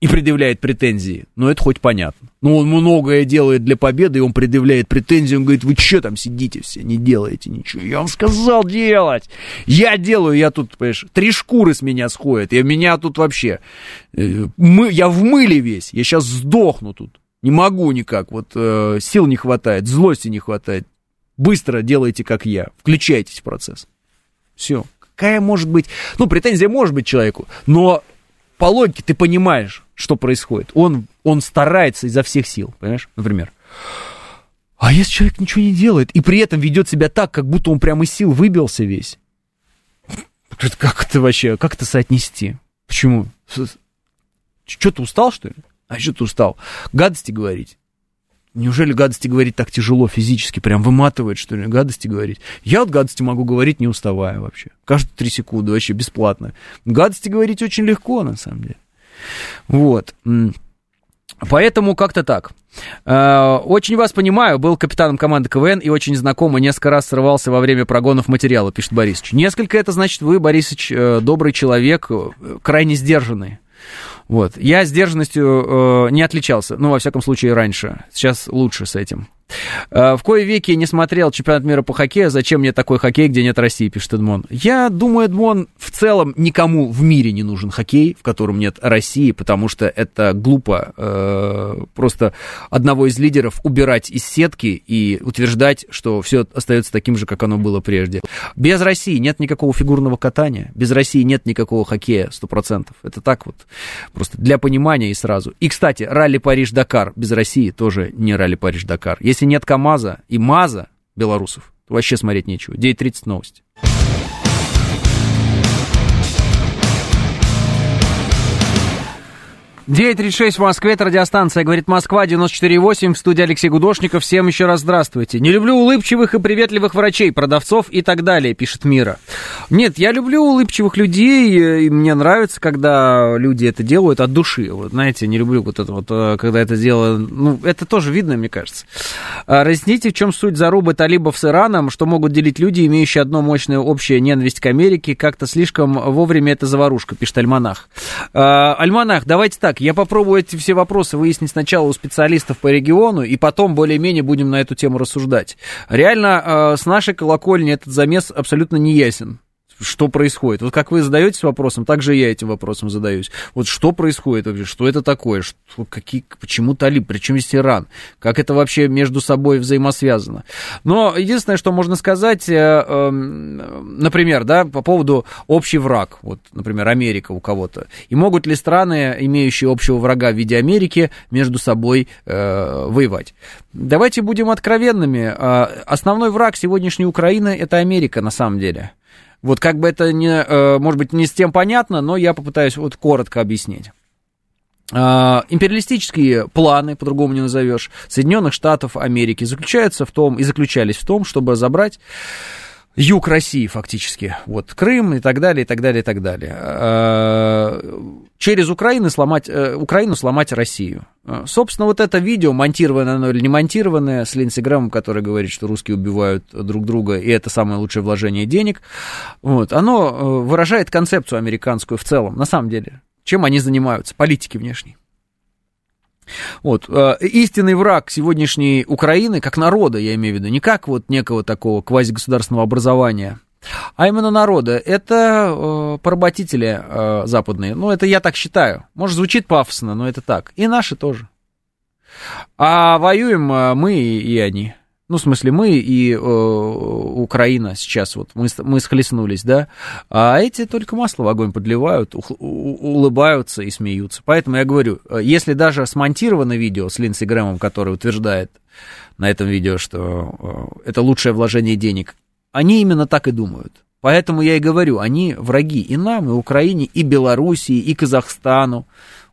и предъявляет претензии, ну, это хоть понятно. Но он многое делает для победы, и он предъявляет претензии, он говорит, вы что там сидите все, не делаете ничего. Я вам сказал делать. Я делаю, я тут, понимаешь, три шкуры с меня сходят, и меня тут вообще, э, мы, я в мыле весь, я сейчас сдохну тут. Не могу никак, вот э, сил не хватает, злости не хватает. Быстро делайте, как я, включайтесь в процесс. Все. Какая может быть... Ну, претензия может быть человеку, но по логике ты понимаешь, что происходит. Он, он старается изо всех сил, понимаешь, например. А если человек ничего не делает и при этом ведет себя так, как будто он прямо из сил выбился весь, как это вообще, как это соотнести? Почему? Что, ты устал, что ли? А что ты устал? Гадости говорить? Неужели гадости говорить так тяжело физически? Прям выматывает, что ли, гадости говорить? Я вот гадости могу говорить, не уставая вообще. Каждые три секунды, вообще бесплатно. Гадости говорить очень легко, на самом деле. Вот. Поэтому как-то так. Э, очень вас понимаю, был капитаном команды КВН и очень знакомо, несколько раз срывался во время прогонов материала, пишет Борисович. Несколько это значит, вы, Борисович, э, добрый человек, э, крайне сдержанный. Вот. Я сдержанностью э, не отличался, ну, во всяком случае, раньше. Сейчас лучше с этим. Э, в кое веки не смотрел чемпионат мира по хоккею. Зачем мне такой хоккей, где нет России, пишет Эдмон. Я думаю, Эдмон, в целом никому в мире не нужен хоккей, в котором нет России, потому что это глупо э, просто одного из лидеров убирать из сетки и утверждать, что все остается таким же, как оно было прежде. Без России нет никакого фигурного катания, без России нет никакого хоккея, сто процентов. Это так вот, просто для понимания и сразу. И, кстати, ралли Париж-Дакар без России тоже не ралли Париж-Дакар. Если если нет КАМАЗа и МАЗа белорусов, то вообще смотреть нечего. 9.30 новости. 9.36 в Москве, это радиостанция «Говорит Москва», 94.8, в студии Алексей Гудошников. Всем еще раз здравствуйте. Не люблю улыбчивых и приветливых врачей, продавцов и так далее, пишет Мира. Нет, я люблю улыбчивых людей, и мне нравится, когда люди это делают от души. Вот, знаете, не люблю вот это вот, э, когда это дело... Ну, это тоже видно, мне кажется. А, разъясните, в чем суть зарубы талибов с Ираном, что могут делить люди, имеющие одно мощное общее ненависть к Америке. Как-то слишком вовремя это заварушка, пишет Альманах. А, Альманах, давайте так, я попробую эти все вопросы выяснить сначала у специалистов по региону, и потом более-менее будем на эту тему рассуждать. Реально, э, с нашей колокольни этот замес абсолютно не ясен что происходит. Вот как вы задаетесь вопросом, так же я этим вопросом задаюсь. Вот что происходит вообще, что это такое, что, какие, почему талиб, причем здесь Иран, как это вообще между собой взаимосвязано. Но единственное, что можно сказать, э, э, например, да, по поводу общий враг, вот, например, Америка у кого-то. И могут ли страны, имеющие общего врага в виде Америки, между собой э, воевать? Давайте будем откровенными. Э, основной враг сегодняшней Украины это Америка на самом деле. Вот как бы это не, э, может быть, не с тем понятно, но я попытаюсь вот коротко объяснить. Uh, империалистические планы, по-другому не назовешь, Соединенных Штатов Америки заключаются в том, и заключались в том, чтобы забрать юг России фактически, вот Крым и так далее, и так далее, и так далее. Uh, через Украину сломать, uh, Украину сломать Россию. Собственно, вот это видео, монтированное оно или не монтированное, с Линдси Грэмом, который говорит, что русские убивают друг друга, и это самое лучшее вложение денег, вот, оно выражает концепцию американскую в целом, на самом деле. Чем они занимаются? Политики внешней. Вот, э, истинный враг сегодняшней Украины, как народа, я имею в виду, не как вот некого такого квазигосударственного образования, а именно народа, это э, поработители э, западные. Ну, это я так считаю. Может, звучит пафосно, но это так. И наши тоже. А воюем э, мы и, и они. Ну, в смысле, мы и э, Украина сейчас, вот мы, мы схлестнулись, да, а эти только масло в огонь подливают, у, у, улыбаются и смеются. Поэтому я говорю, э, если даже смонтировано видео с Линдси Грэмом, который утверждает на этом видео, что э, это лучшее вложение денег, они именно так и думают. Поэтому я и говорю, они враги и нам, и Украине, и Белоруссии, и Казахстану.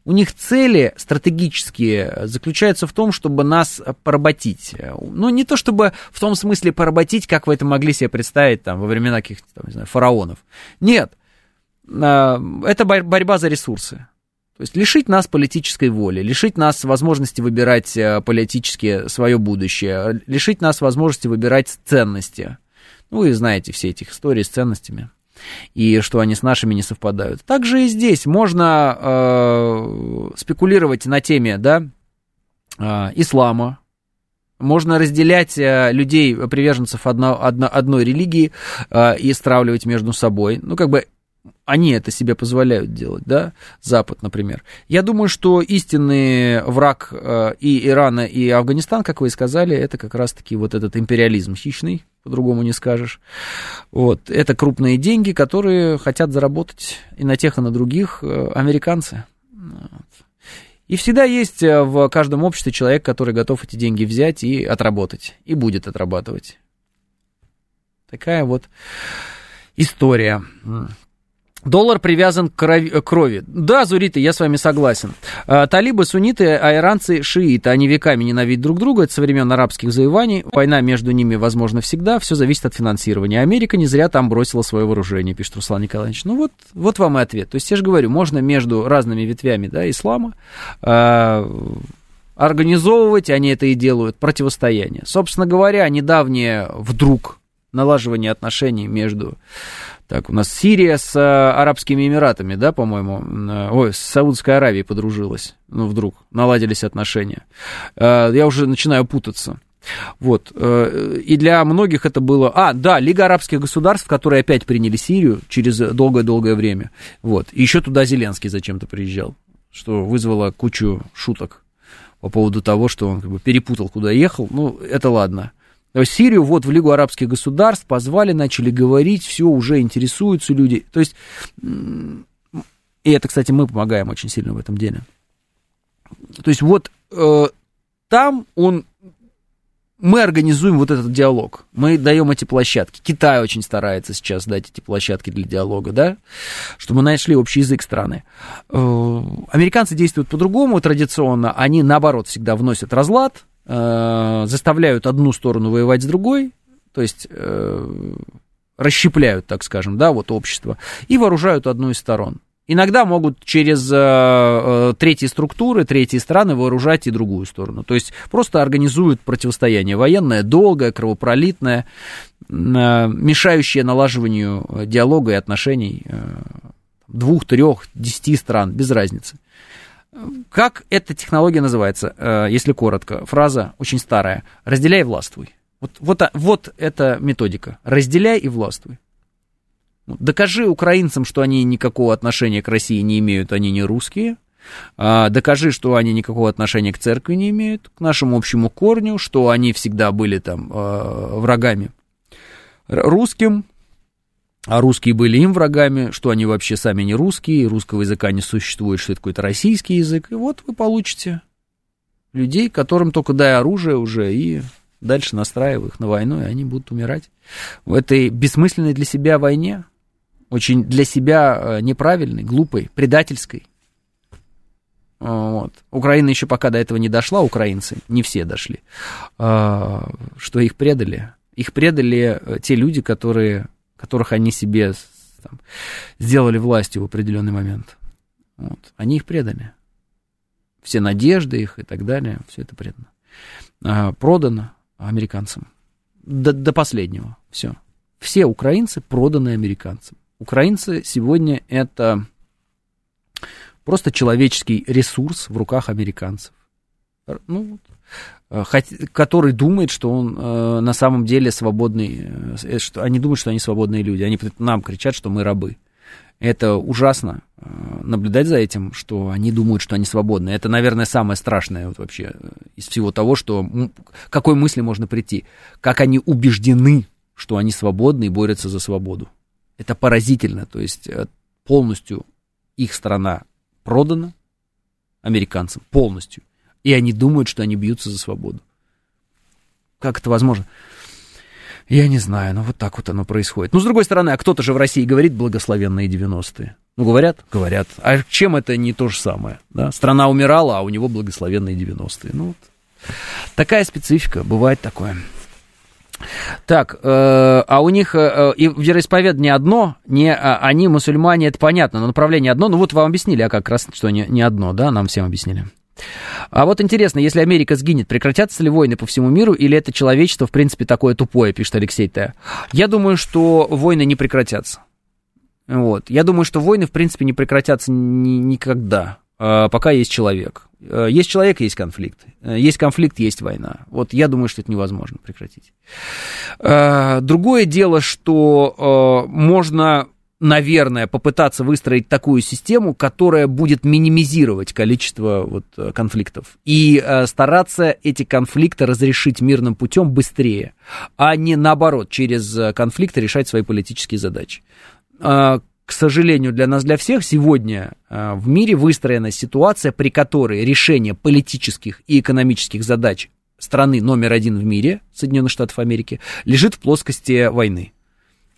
У них цели стратегические заключаются в том, чтобы нас поработить. Ну, не то чтобы в том смысле поработить, как вы это могли себе представить там, во времена каких-то, не знаю, фараонов. Нет, а, это борьба за ресурсы. То есть лишить нас политической воли, лишить нас возможности выбирать э, политически свое будущее, лишить нас возможности выбирать ценности. Ну, вы знаете все эти истории с ценностями и что они с нашими не совпадают. Также и здесь можно э, спекулировать на теме, да, э, ислама. Можно разделять э, людей, приверженцев одно, одно, одной религии э, и стравливать между собой. Ну, как бы они это себе позволяют делать, да, Запад, например. Я думаю, что истинный враг э, и Ирана, и Афганистан, как вы и сказали, это как раз-таки вот этот империализм хищный, по-другому не скажешь. Вот, это крупные деньги, которые хотят заработать и на тех, и на других э, американцы. И всегда есть э, в каждом обществе человек, который готов эти деньги взять и отработать, и будет отрабатывать. Такая вот история. Доллар привязан к крови, крови. Да, Зуриты, я с вами согласен. А, талибы сунниты, а иранцы шииты. Они веками ненавидят друг друга. Это со времен арабских завоеваний. Война между ними возможно всегда. Все зависит от финансирования. Америка не зря там бросила свое вооружение, пишет Руслан Николаевич. Ну вот, вот вам и ответ. То есть я же говорю, можно между разными ветвями да, ислама э, организовывать, они это и делают, противостояние. Собственно говоря, недавнее вдруг налаживание отношений между так, у нас Сирия с а, Арабскими Эмиратами, да, по-моему, э, ой, с Саудовской Аравией подружилась, ну, вдруг, наладились отношения. Э, я уже начинаю путаться. Вот. И для многих это было... А, да, Лига арабских государств, которые опять приняли Сирию через долгое-долгое время. Вот. И еще туда Зеленский зачем-то приезжал, что вызвало кучу шуток по поводу того, что он как бы перепутал, куда ехал. Ну, это ладно. Сирию вот в Лигу арабских государств позвали, начали говорить, все, уже интересуются люди. То есть, и это, кстати, мы помогаем очень сильно в этом деле. То есть вот э, там он, мы организуем вот этот диалог, мы даем эти площадки. Китай очень старается сейчас дать эти площадки для диалога, да, чтобы нашли общий язык страны. Э, американцы действуют по-другому традиционно, они наоборот всегда вносят разлад, Э, заставляют одну сторону воевать с другой, то есть э, расщепляют, так скажем, да, вот общество, и вооружают одну из сторон. Иногда могут через э, э, третьи структуры, третьи страны вооружать и другую сторону. То есть просто организуют противостояние военное, долгое, кровопролитное, э, мешающее налаживанию диалога и отношений э, двух, трех, десяти стран, без разницы. Как эта технология называется, э, если коротко? Фраза очень старая. Разделяй и властвуй. Вот, вот, вот эта методика. Разделяй и властвуй. Докажи украинцам, что они никакого отношения к России не имеют, они не русские. А, докажи, что они никакого отношения к церкви не имеют, к нашему общему корню, что они всегда были там э, врагами русским, а русские были им врагами, что они вообще сами не русские, русского языка не существует, что это какой-то российский язык. И вот вы получите людей, которым только дай оружие уже, и дальше настраивай их на войну, и они будут умирать. В этой бессмысленной для себя войне, очень для себя э, неправильной, глупой, предательской. Вот. Украина еще пока до этого не дошла, украинцы, не все дошли, а, что их предали. Их предали э, те люди, которые которых они себе там, сделали властью в определенный момент. Вот. Они их предали. Все надежды их и так далее, все это предано. А, продано американцам. До, до последнего. Все. Все украинцы проданы американцам. Украинцы сегодня это просто человеческий ресурс в руках американцев. Ну, Э, который думает, что он э, на самом деле свободный, э, что они думают, что они свободные люди. Они нам кричат, что мы рабы. Это ужасно наблюдать за этим, что они думают, что они свободны. Это, наверное, самое страшное вот вообще из всего того, что какой мысли можно прийти. Как они убеждены, что они свободны и борются за свободу. Это поразительно. То есть полностью их страна продана американцам. Полностью. И они думают, что они бьются за свободу. Как это возможно? Я не знаю, но вот так вот оно происходит. Ну, с другой стороны, а кто-то же в России говорит благословенные 90-е. Ну, говорят? Говорят. А чем это не то же самое? Да? Страна умирала, а у него благословенные 90-е. Ну, вот. Такая специфика, бывает такое. Так, э, а у них э, и вероисповедание одно, не а, они мусульмане, это понятно, но направление одно. Ну вот вам объяснили, а как раз, что не, не одно, да, нам всем объяснили. А вот интересно, если Америка сгинет, прекратятся ли войны по всему миру, или это человечество, в принципе, такое тупое, пишет Алексей Т. Я думаю, что войны не прекратятся. Вот. Я думаю, что войны, в принципе, не прекратятся ни- никогда, а, пока есть человек. А, есть человек, есть конфликт. А, есть конфликт, есть война. Вот я думаю, что это невозможно прекратить. Другое дело, что можно наверное, попытаться выстроить такую систему, которая будет минимизировать количество вот, э, конфликтов и э, стараться эти конфликты разрешить мирным путем быстрее, а не наоборот через э, конфликты решать свои политические задачи. Э, к сожалению, для нас, для всех, сегодня э, в мире выстроена ситуация, при которой решение политических и экономических задач страны номер один в мире, Соединенных Штатов Америки, лежит в плоскости войны.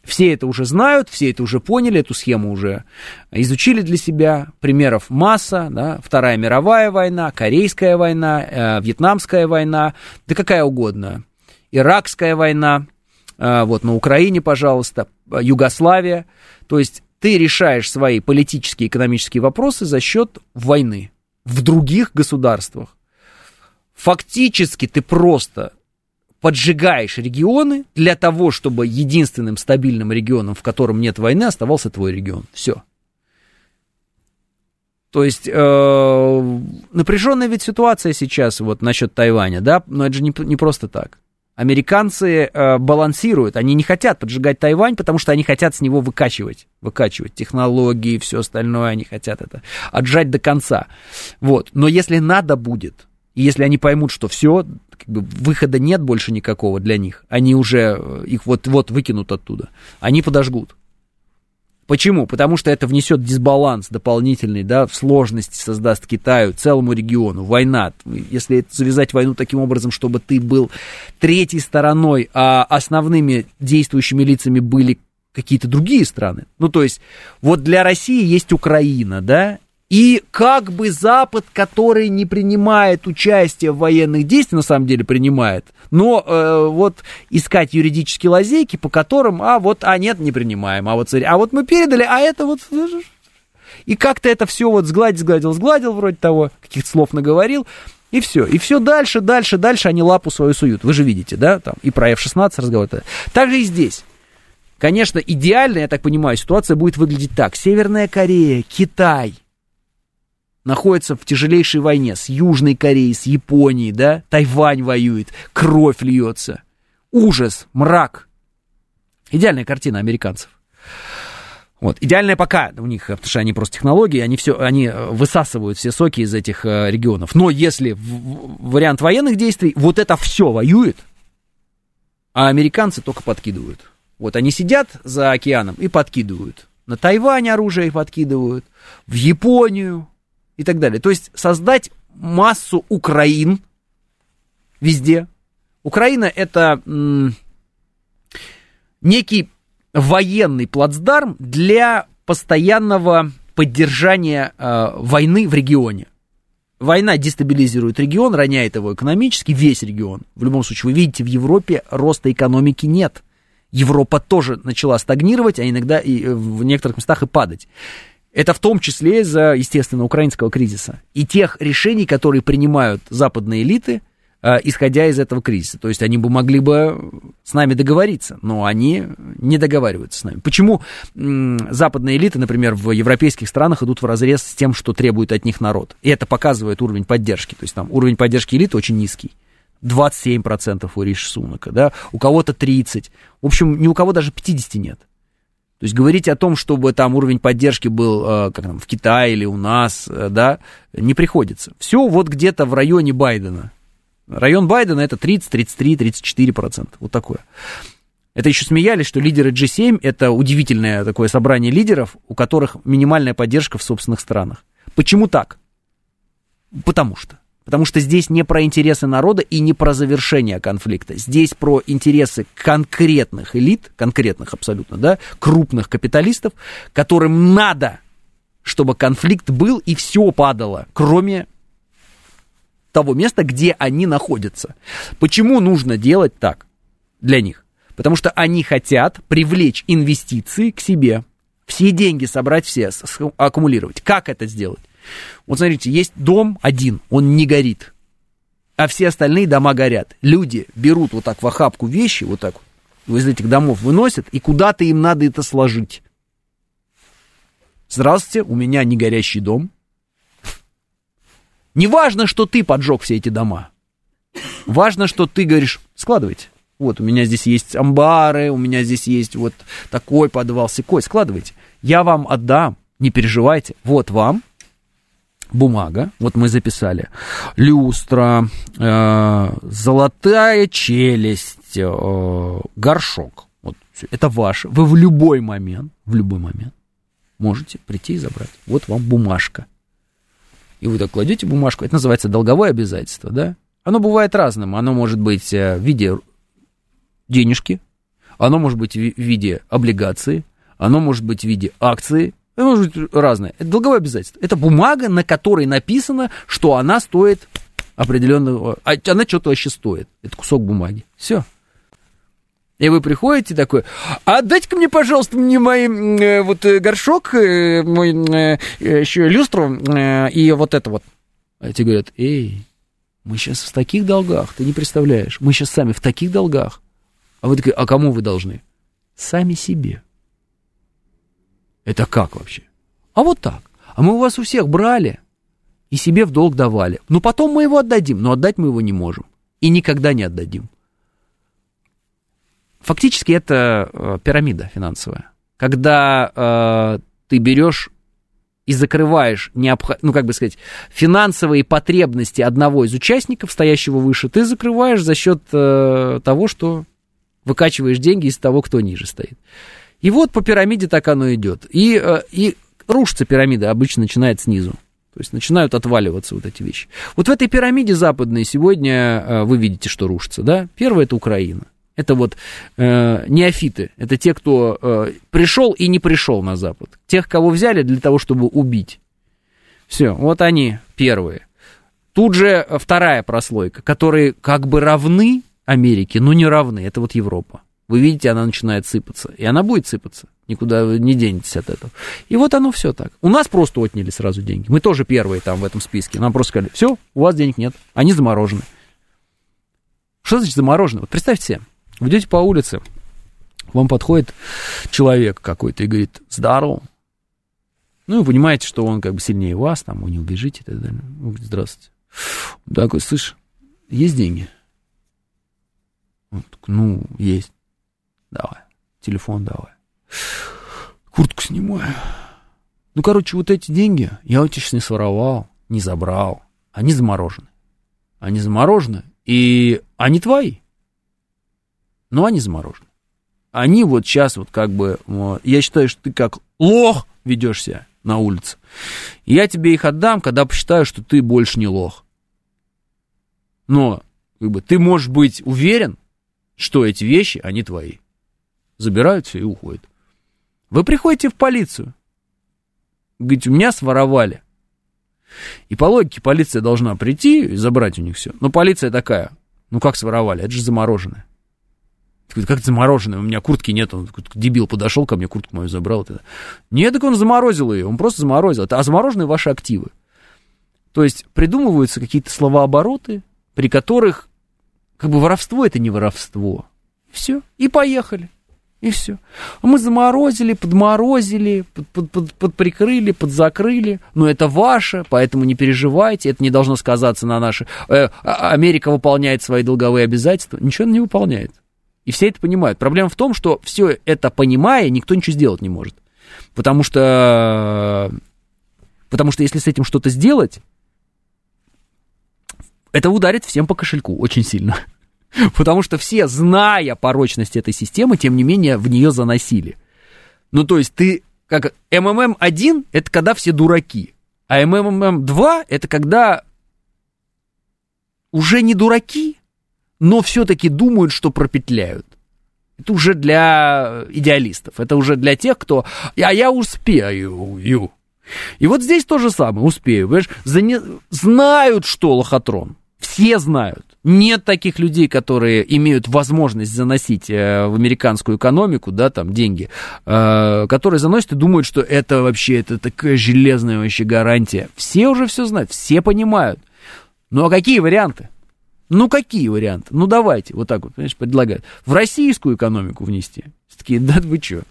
Все это уже знают, все это уже поняли, эту схему уже изучили для себя. Примеров масса. Да? Вторая мировая война, Корейская война, э, Вьетнамская война, да какая угодно. Иракская война, э, вот на Украине, пожалуйста, Югославия. То есть ты решаешь свои политические и экономические вопросы за счет войны в других государствах. Фактически ты просто поджигаешь регионы для того, чтобы единственным стабильным регионом, в котором нет войны, оставался твой регион. Все. То есть э, напряженная ведь ситуация сейчас вот насчет Тайваня, да, но это же не, не просто так. Американцы э, балансируют, они не хотят поджигать Тайвань, потому что они хотят с него выкачивать, выкачивать технологии, все остальное, они хотят это отжать до конца. Вот, но если надо будет, и если они поймут, что все, как бы выхода нет больше никакого для них, они уже э, их вот-вот выкинут оттуда, они подожгут. Почему? Потому что это внесет дисбаланс дополнительный, да, в сложности создаст Китаю, целому региону. Война. Если завязать войну таким образом, чтобы ты был третьей стороной, а основными действующими лицами были какие-то другие страны. Ну, то есть, вот для России есть Украина, да, и как бы Запад, который не принимает участие в военных действиях, на самом деле принимает, но э, вот искать юридические лазейки, по которым, а вот, а нет, не принимаем, а вот, а вот мы передали, а это вот... И как-то это все вот сгладил, сгладил, сгладил вроде того, каких-то слов наговорил, и все. И все дальше, дальше, дальше они лапу свою суют. Вы же видите, да, там и про F-16 разговор. Так же и здесь. Конечно, идеально, я так понимаю, ситуация будет выглядеть так. Северная Корея, Китай – находится в тяжелейшей войне с Южной Кореей, с Японией, да, Тайвань воюет, кровь льется, ужас, мрак. Идеальная картина американцев. Вот. Идеальная пока у них, потому что они просто технологии, они все, они э, высасывают все соки из этих э, регионов. Но если вариант военных действий, вот это все воюет, а американцы только подкидывают. Вот они сидят за океаном и подкидывают. На Тайвань оружие подкидывают, в Японию, и так далее. То есть создать массу Украин везде. Украина это некий военный плацдарм для постоянного поддержания э, войны в регионе. Война дестабилизирует регион, роняет его экономически, весь регион. В любом случае, вы видите, в Европе роста экономики нет. Европа тоже начала стагнировать, а иногда и э, в некоторых местах и падать. Это в том числе из-за, естественно, украинского кризиса и тех решений, которые принимают западные элиты, э, исходя из этого кризиса. То есть они бы могли бы с нами договориться, но они не договариваются с нами. Почему западные элиты, например, в европейских странах идут в разрез с тем, что требует от них народ? И это показывает уровень поддержки. То есть там уровень поддержки элиты очень низкий. 27% у Риши Сунака, да, у кого-то 30%. В общем, ни у кого даже 50 нет. То есть говорить о том, чтобы там уровень поддержки был э, как там, в Китае или у нас, э, да, не приходится. Все вот где-то в районе Байдена. Район Байдена это 30, 33, 34 процента. Вот такое. Это еще смеялись, что лидеры G7 это удивительное такое собрание лидеров, у которых минимальная поддержка в собственных странах. Почему так? Потому что. Потому что здесь не про интересы народа и не про завершение конфликта. Здесь про интересы конкретных элит, конкретных абсолютно, да, крупных капиталистов, которым надо, чтобы конфликт был и все падало, кроме того места, где они находятся. Почему нужно делать так для них? Потому что они хотят привлечь инвестиции к себе, все деньги собрать, все аккумулировать. Как это сделать? Вот смотрите, есть дом один, он не горит, а все остальные дома горят. Люди берут вот так в охапку вещи, вот так вот, из этих домов выносят, и куда-то им надо это сложить. Здравствуйте, у меня не горящий дом. Не важно, что ты поджег все эти дома. Важно, что ты говоришь, складывайте. Вот, у меня здесь есть амбары, у меня здесь есть вот такой подвал, секой, складывайте. Я вам отдам, не переживайте. Вот вам, бумага, вот мы записали, люстра, э, золотая челюсть, э, горшок. Вот, это ваше. Вы в любой момент, в любой момент можете прийти и забрать. Вот вам бумажка. И вы так кладете бумажку, это называется долговое обязательство, да? Оно бывает разным. Оно может быть э, в виде денежки, оно может быть в виде облигации, оно может быть в виде акции, это может быть разное. Это долговое обязательство. Это бумага, на которой написано, что она стоит определенного... А она что-то вообще стоит. Это кусок бумаги. Все. И вы приходите такой, а дайте-ка мне, пожалуйста, мне мой э, вот э, горшок, э, мой э, еще люстру э, и вот это вот. А тебе говорят, эй, мы сейчас в таких долгах, ты не представляешь, мы сейчас сами в таких долгах. А вы такие, а кому вы должны? Сами себе. Это как вообще? А вот так. А мы у вас у всех брали и себе в долг давали. Ну, потом мы его отдадим, но отдать мы его не можем. И никогда не отдадим. Фактически это э, пирамида финансовая. Когда э, ты берешь и закрываешь, необх... ну, как бы сказать, финансовые потребности одного из участников, стоящего выше, ты закрываешь за счет э, того, что выкачиваешь деньги из того, кто ниже стоит. И вот по пирамиде так оно идет. И, э, и рушится пирамида обычно начинает снизу. То есть начинают отваливаться вот эти вещи. Вот в этой пирамиде западной сегодня э, вы видите, что рушится, да? Первое это Украина. Это вот э, неофиты, это те, кто э, пришел и не пришел на Запад. Тех, кого взяли для того, чтобы убить. Все, вот они первые. Тут же вторая прослойка, которые как бы равны Америке, но не равны. Это вот Европа. Вы видите, она начинает сыпаться. И она будет сыпаться. Никуда не денетесь от этого. И вот оно все так. У нас просто отняли сразу деньги. Мы тоже первые там в этом списке. Нам просто сказали, все, у вас денег нет. Они заморожены. Что значит заморожены? Вот представьте себе, вы идете по улице, вам подходит человек какой-то и говорит, здорово. Ну, вы понимаете, что он как бы сильнее вас, там, вы не убежите и так далее. Вы говорите, здравствуйте. Такой, слышь, есть деньги? Он такой, ну, есть. Давай. Телефон давай. Куртку снимаю. Ну, короче, вот эти деньги я у тебя сейчас не своровал, не забрал. Они заморожены. Они заморожены, и они твои. Но они заморожены. Они вот сейчас вот как бы... Я считаю, что ты как лох ведешься на улице. Я тебе их отдам, когда посчитаю, что ты больше не лох. Но как бы, ты можешь быть уверен, что эти вещи, они твои забирают все и уходят. Вы приходите в полицию. Говорите, у меня своровали. И по логике полиция должна прийти и забрать у них все. Но полиция такая, ну как своровали, это же замороженное. Как замороженное, у меня куртки нет, он дебил подошел ко мне, куртку мою забрал. Нет, так он заморозил ее, он просто заморозил. А замороженные ваши активы. То есть придумываются какие-то словообороты, при которых как бы воровство это не воровство. Все, и поехали. И все. А мы заморозили, подморозили, под, под, под, подприкрыли, подзакрыли. Но это ваше, поэтому не переживайте. Это не должно сказаться на наши... Э, а, Америка выполняет свои долговые обязательства. Ничего она не выполняет. И все это понимают. Проблема в том, что все это понимая, никто ничего сделать не может. Потому что, потому что если с этим что-то сделать, это ударит всем по кошельку очень сильно. Потому что все, зная порочность этой системы, тем не менее в нее заносили. Ну, то есть ты, как МММ-1, это когда все дураки, а МММ-2 это когда уже не дураки, но все-таки думают, что пропетляют. Это уже для идеалистов, это уже для тех, кто «а я успею». И вот здесь то же самое, успею, понимаешь, Зане... знают, что лохотрон, все знают. Нет таких людей, которые имеют возможность заносить э, в американскую экономику, да, там, деньги, э, которые заносят и думают, что это вообще, это такая железная вообще гарантия. Все уже все знают, все понимают. Ну, а какие варианты? Ну, какие варианты? Ну, давайте, вот так вот, понимаешь, предлагают. В российскую экономику внести. Такие, да вы что?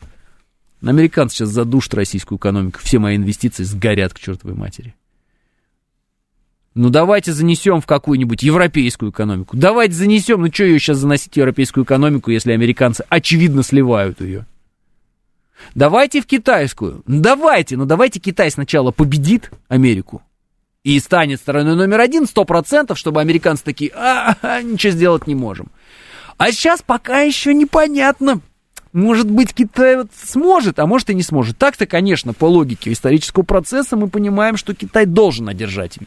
Американцы сейчас задушат российскую экономику, все мои инвестиции сгорят к чертовой матери. Ну, давайте занесем в какую-нибудь европейскую экономику. Давайте занесем, ну, что ее сейчас заносить в европейскую экономику, если американцы очевидно сливают ее? Давайте в китайскую. Ну, давайте, но ну, давайте Китай сначала победит Америку, и станет стороной номер один, сто процентов, чтобы американцы такие, а, а, ничего сделать не можем. А сейчас пока еще непонятно. Может быть, Китай вот сможет, а может и не сможет. Так-то, конечно, по логике исторического процесса мы понимаем, что Китай должен одержать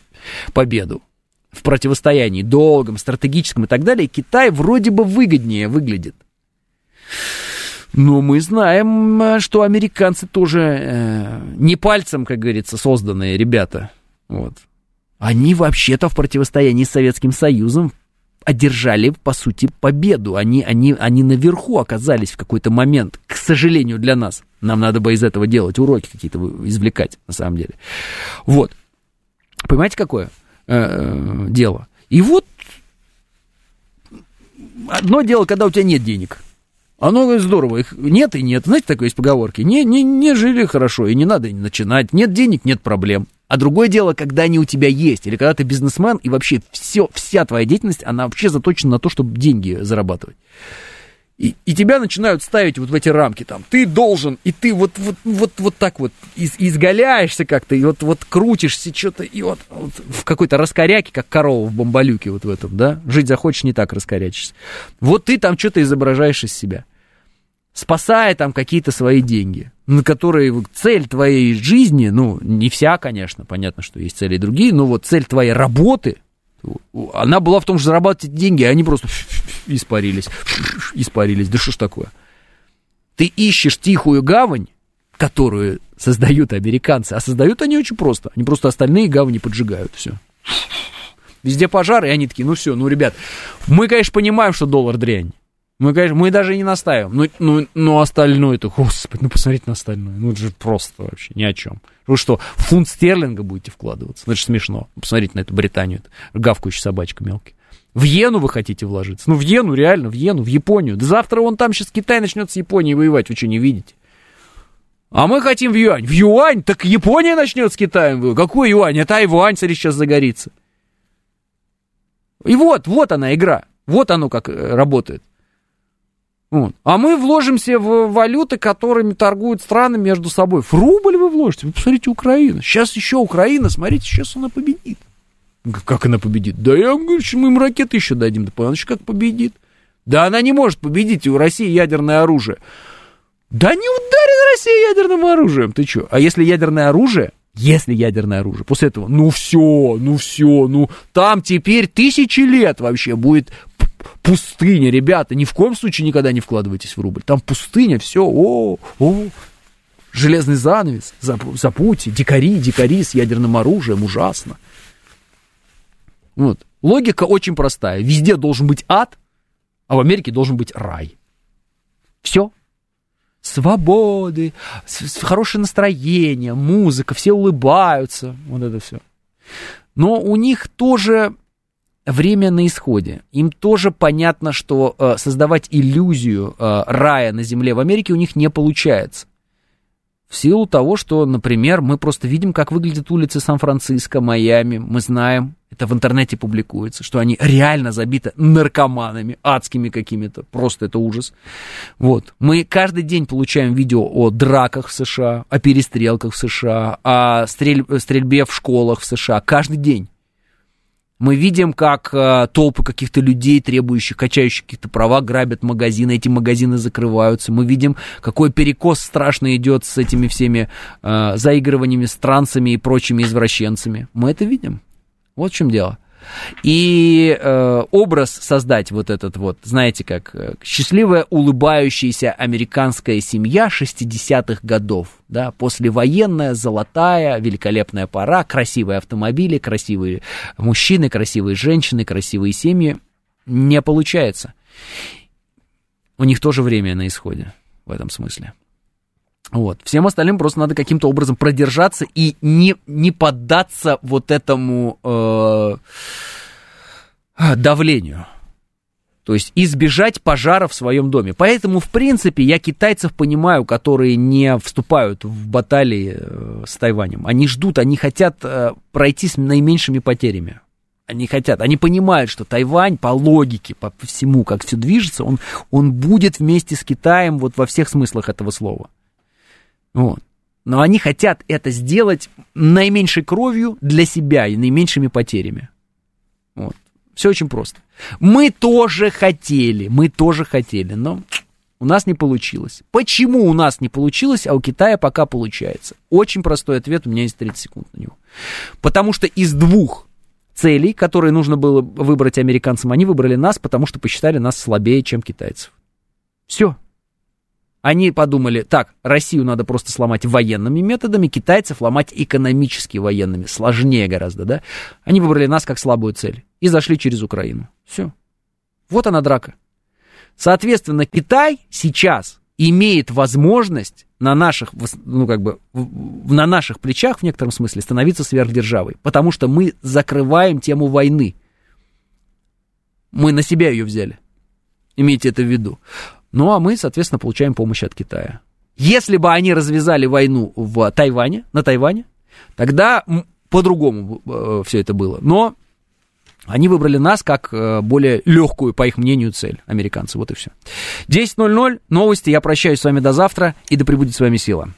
победу в противостоянии долгом, стратегическом и так далее. Китай вроде бы выгоднее выглядит. Но мы знаем, что американцы тоже э, не пальцем, как говорится, созданные ребята. Вот. Они вообще-то в противостоянии с Советским Союзом одержали, по сути, победу. Они, они, они наверху оказались в какой-то момент, к сожалению, для нас. Нам надо бы из этого делать уроки какие-то извлекать, на самом деле. Вот. Понимаете, какое э, э дело? И вот одно дело, когда у тебя нет денег – оно здорово, их нет и нет. Знаете, такой есть поговорки. Не, не, не жили хорошо, и не надо начинать. Нет денег, нет проблем. А другое дело, когда они у тебя есть, или когда ты бизнесмен, и вообще все, вся твоя деятельность, она вообще заточена на то, чтобы деньги зарабатывать. И, и тебя начинают ставить вот в эти рамки, там, ты должен, и ты вот, вот, вот, вот так вот из, изгаляешься как-то, и вот, вот крутишься что-то, и вот, вот в какой-то раскоряке, как корова в бомбалюке вот в этом, да, жить захочешь, не так раскорячишься. Вот ты там что-то изображаешь из себя спасая там какие-то свои деньги, на которые цель твоей жизни, ну, не вся, конечно, понятно, что есть цели и другие, но вот цель твоей работы, она была в том, что зарабатывать деньги, а они просто испарились, испарились. Да что ж такое? Ты ищешь тихую гавань, которую создают американцы, а создают они очень просто. Они просто остальные гавани поджигают, все. Везде пожары, и они такие, ну все, ну, ребят, мы, конечно, понимаем, что доллар дрянь. Мы, конечно, мы даже не настаиваем. Ну, ну, ну остальное-то, господи, ну посмотрите на остальное. Ну, это же просто вообще ни о чем. Вы что, фунт стерлинга будете вкладываться? Ну, это же смешно. Посмотрите на эту Британию, это гавкающая собачка мелкая. В иену вы хотите вложиться? Ну, в иену, реально, в иену, в Японию. Да завтра он там сейчас Китай начнет с Японией воевать, вы что, не видите? А мы хотим в юань. В юань? Так Япония начнет с Китаем воевать. Какой юань? Это Тайвань, смотри, сейчас загорится. И вот, вот она игра. Вот оно как э, работает. Вот. А мы вложимся в валюты, которыми торгуют страны между собой. В рубль вы вложите. Вы посмотрите Украину. Сейчас еще Украина, смотрите, сейчас она победит. Как она победит? Да я говорю, мы им ракеты еще дадим. Да она как победит. Да она не может победить, у России ядерное оружие. Да не ударит Россия ядерным оружием. Ты что? А если ядерное оружие, если ядерное оружие, после этого, ну все, ну все, ну там теперь тысячи лет вообще будет пустыня, ребята, ни в коем случае никогда не вкладывайтесь в рубль. Там пустыня, все, о, о, железный занавес, запути, дикари, дикари с ядерным оружием, ужасно. Вот. Логика очень простая. Везде должен быть ад, а в Америке должен быть рай. Все. Свободы, хорошее настроение, музыка, все улыбаются. Вот это все. Но у них тоже время на исходе. Им тоже понятно, что э, создавать иллюзию э, рая на земле в Америке у них не получается. В силу того, что, например, мы просто видим, как выглядят улицы Сан-Франциско, Майами, мы знаем, это в интернете публикуется, что они реально забиты наркоманами, адскими какими-то, просто это ужас. Вот. Мы каждый день получаем видео о драках в США, о перестрелках в США, о стрель... стрельбе в школах в США, каждый день. Мы видим, как э, толпы каких-то людей, требующих, качающих каких-то права, грабят магазины, эти магазины закрываются. Мы видим, какой перекос страшно идет с этими всеми э, заигрываниями с трансами и прочими извращенцами. Мы это видим. Вот в чем дело. И э, образ создать вот этот вот, знаете, как э, счастливая улыбающаяся американская семья 60-х годов, да, послевоенная, золотая, великолепная пора, красивые автомобили, красивые мужчины, красивые женщины, красивые семьи, не получается. У них тоже время на исходе в этом смысле. Вот. Всем остальным просто надо каким-то образом продержаться и не, не поддаться вот этому э, давлению. То есть избежать пожара в своем доме. Поэтому, в принципе, я китайцев понимаю, которые не вступают в баталии э, с Тайванем. Они ждут, они хотят э, пройти с наименьшими потерями. Они хотят, они понимают, что Тайвань по логике, по всему, как все движется, он, он будет вместе с Китаем вот во всех смыслах этого слова. Вот. Но они хотят это сделать наименьшей кровью для себя и наименьшими потерями. Вот. Все очень просто. Мы тоже хотели, мы тоже хотели, но у нас не получилось. Почему у нас не получилось, а у Китая пока получается? Очень простой ответ, у меня есть 30 секунд на него. Потому что из двух целей, которые нужно было выбрать американцам, они выбрали нас, потому что посчитали нас слабее, чем китайцев. Все. Они подумали, так, Россию надо просто сломать военными методами, китайцев ломать экономически военными, сложнее гораздо, да? Они выбрали нас как слабую цель и зашли через Украину. Все. Вот она драка. Соответственно, Китай сейчас имеет возможность на наших, ну, как бы, на наших плечах, в некотором смысле, становиться сверхдержавой, потому что мы закрываем тему войны. Мы на себя ее взяли. Имейте это в виду. Ну, а мы, соответственно, получаем помощь от Китая. Если бы они развязали войну в Тайване, на Тайване, тогда по-другому э, все это было. Но они выбрали нас как э, более легкую, по их мнению, цель, американцы. Вот и все. 10.00, новости. Я прощаюсь с вами до завтра, и да пребудет с вами сила.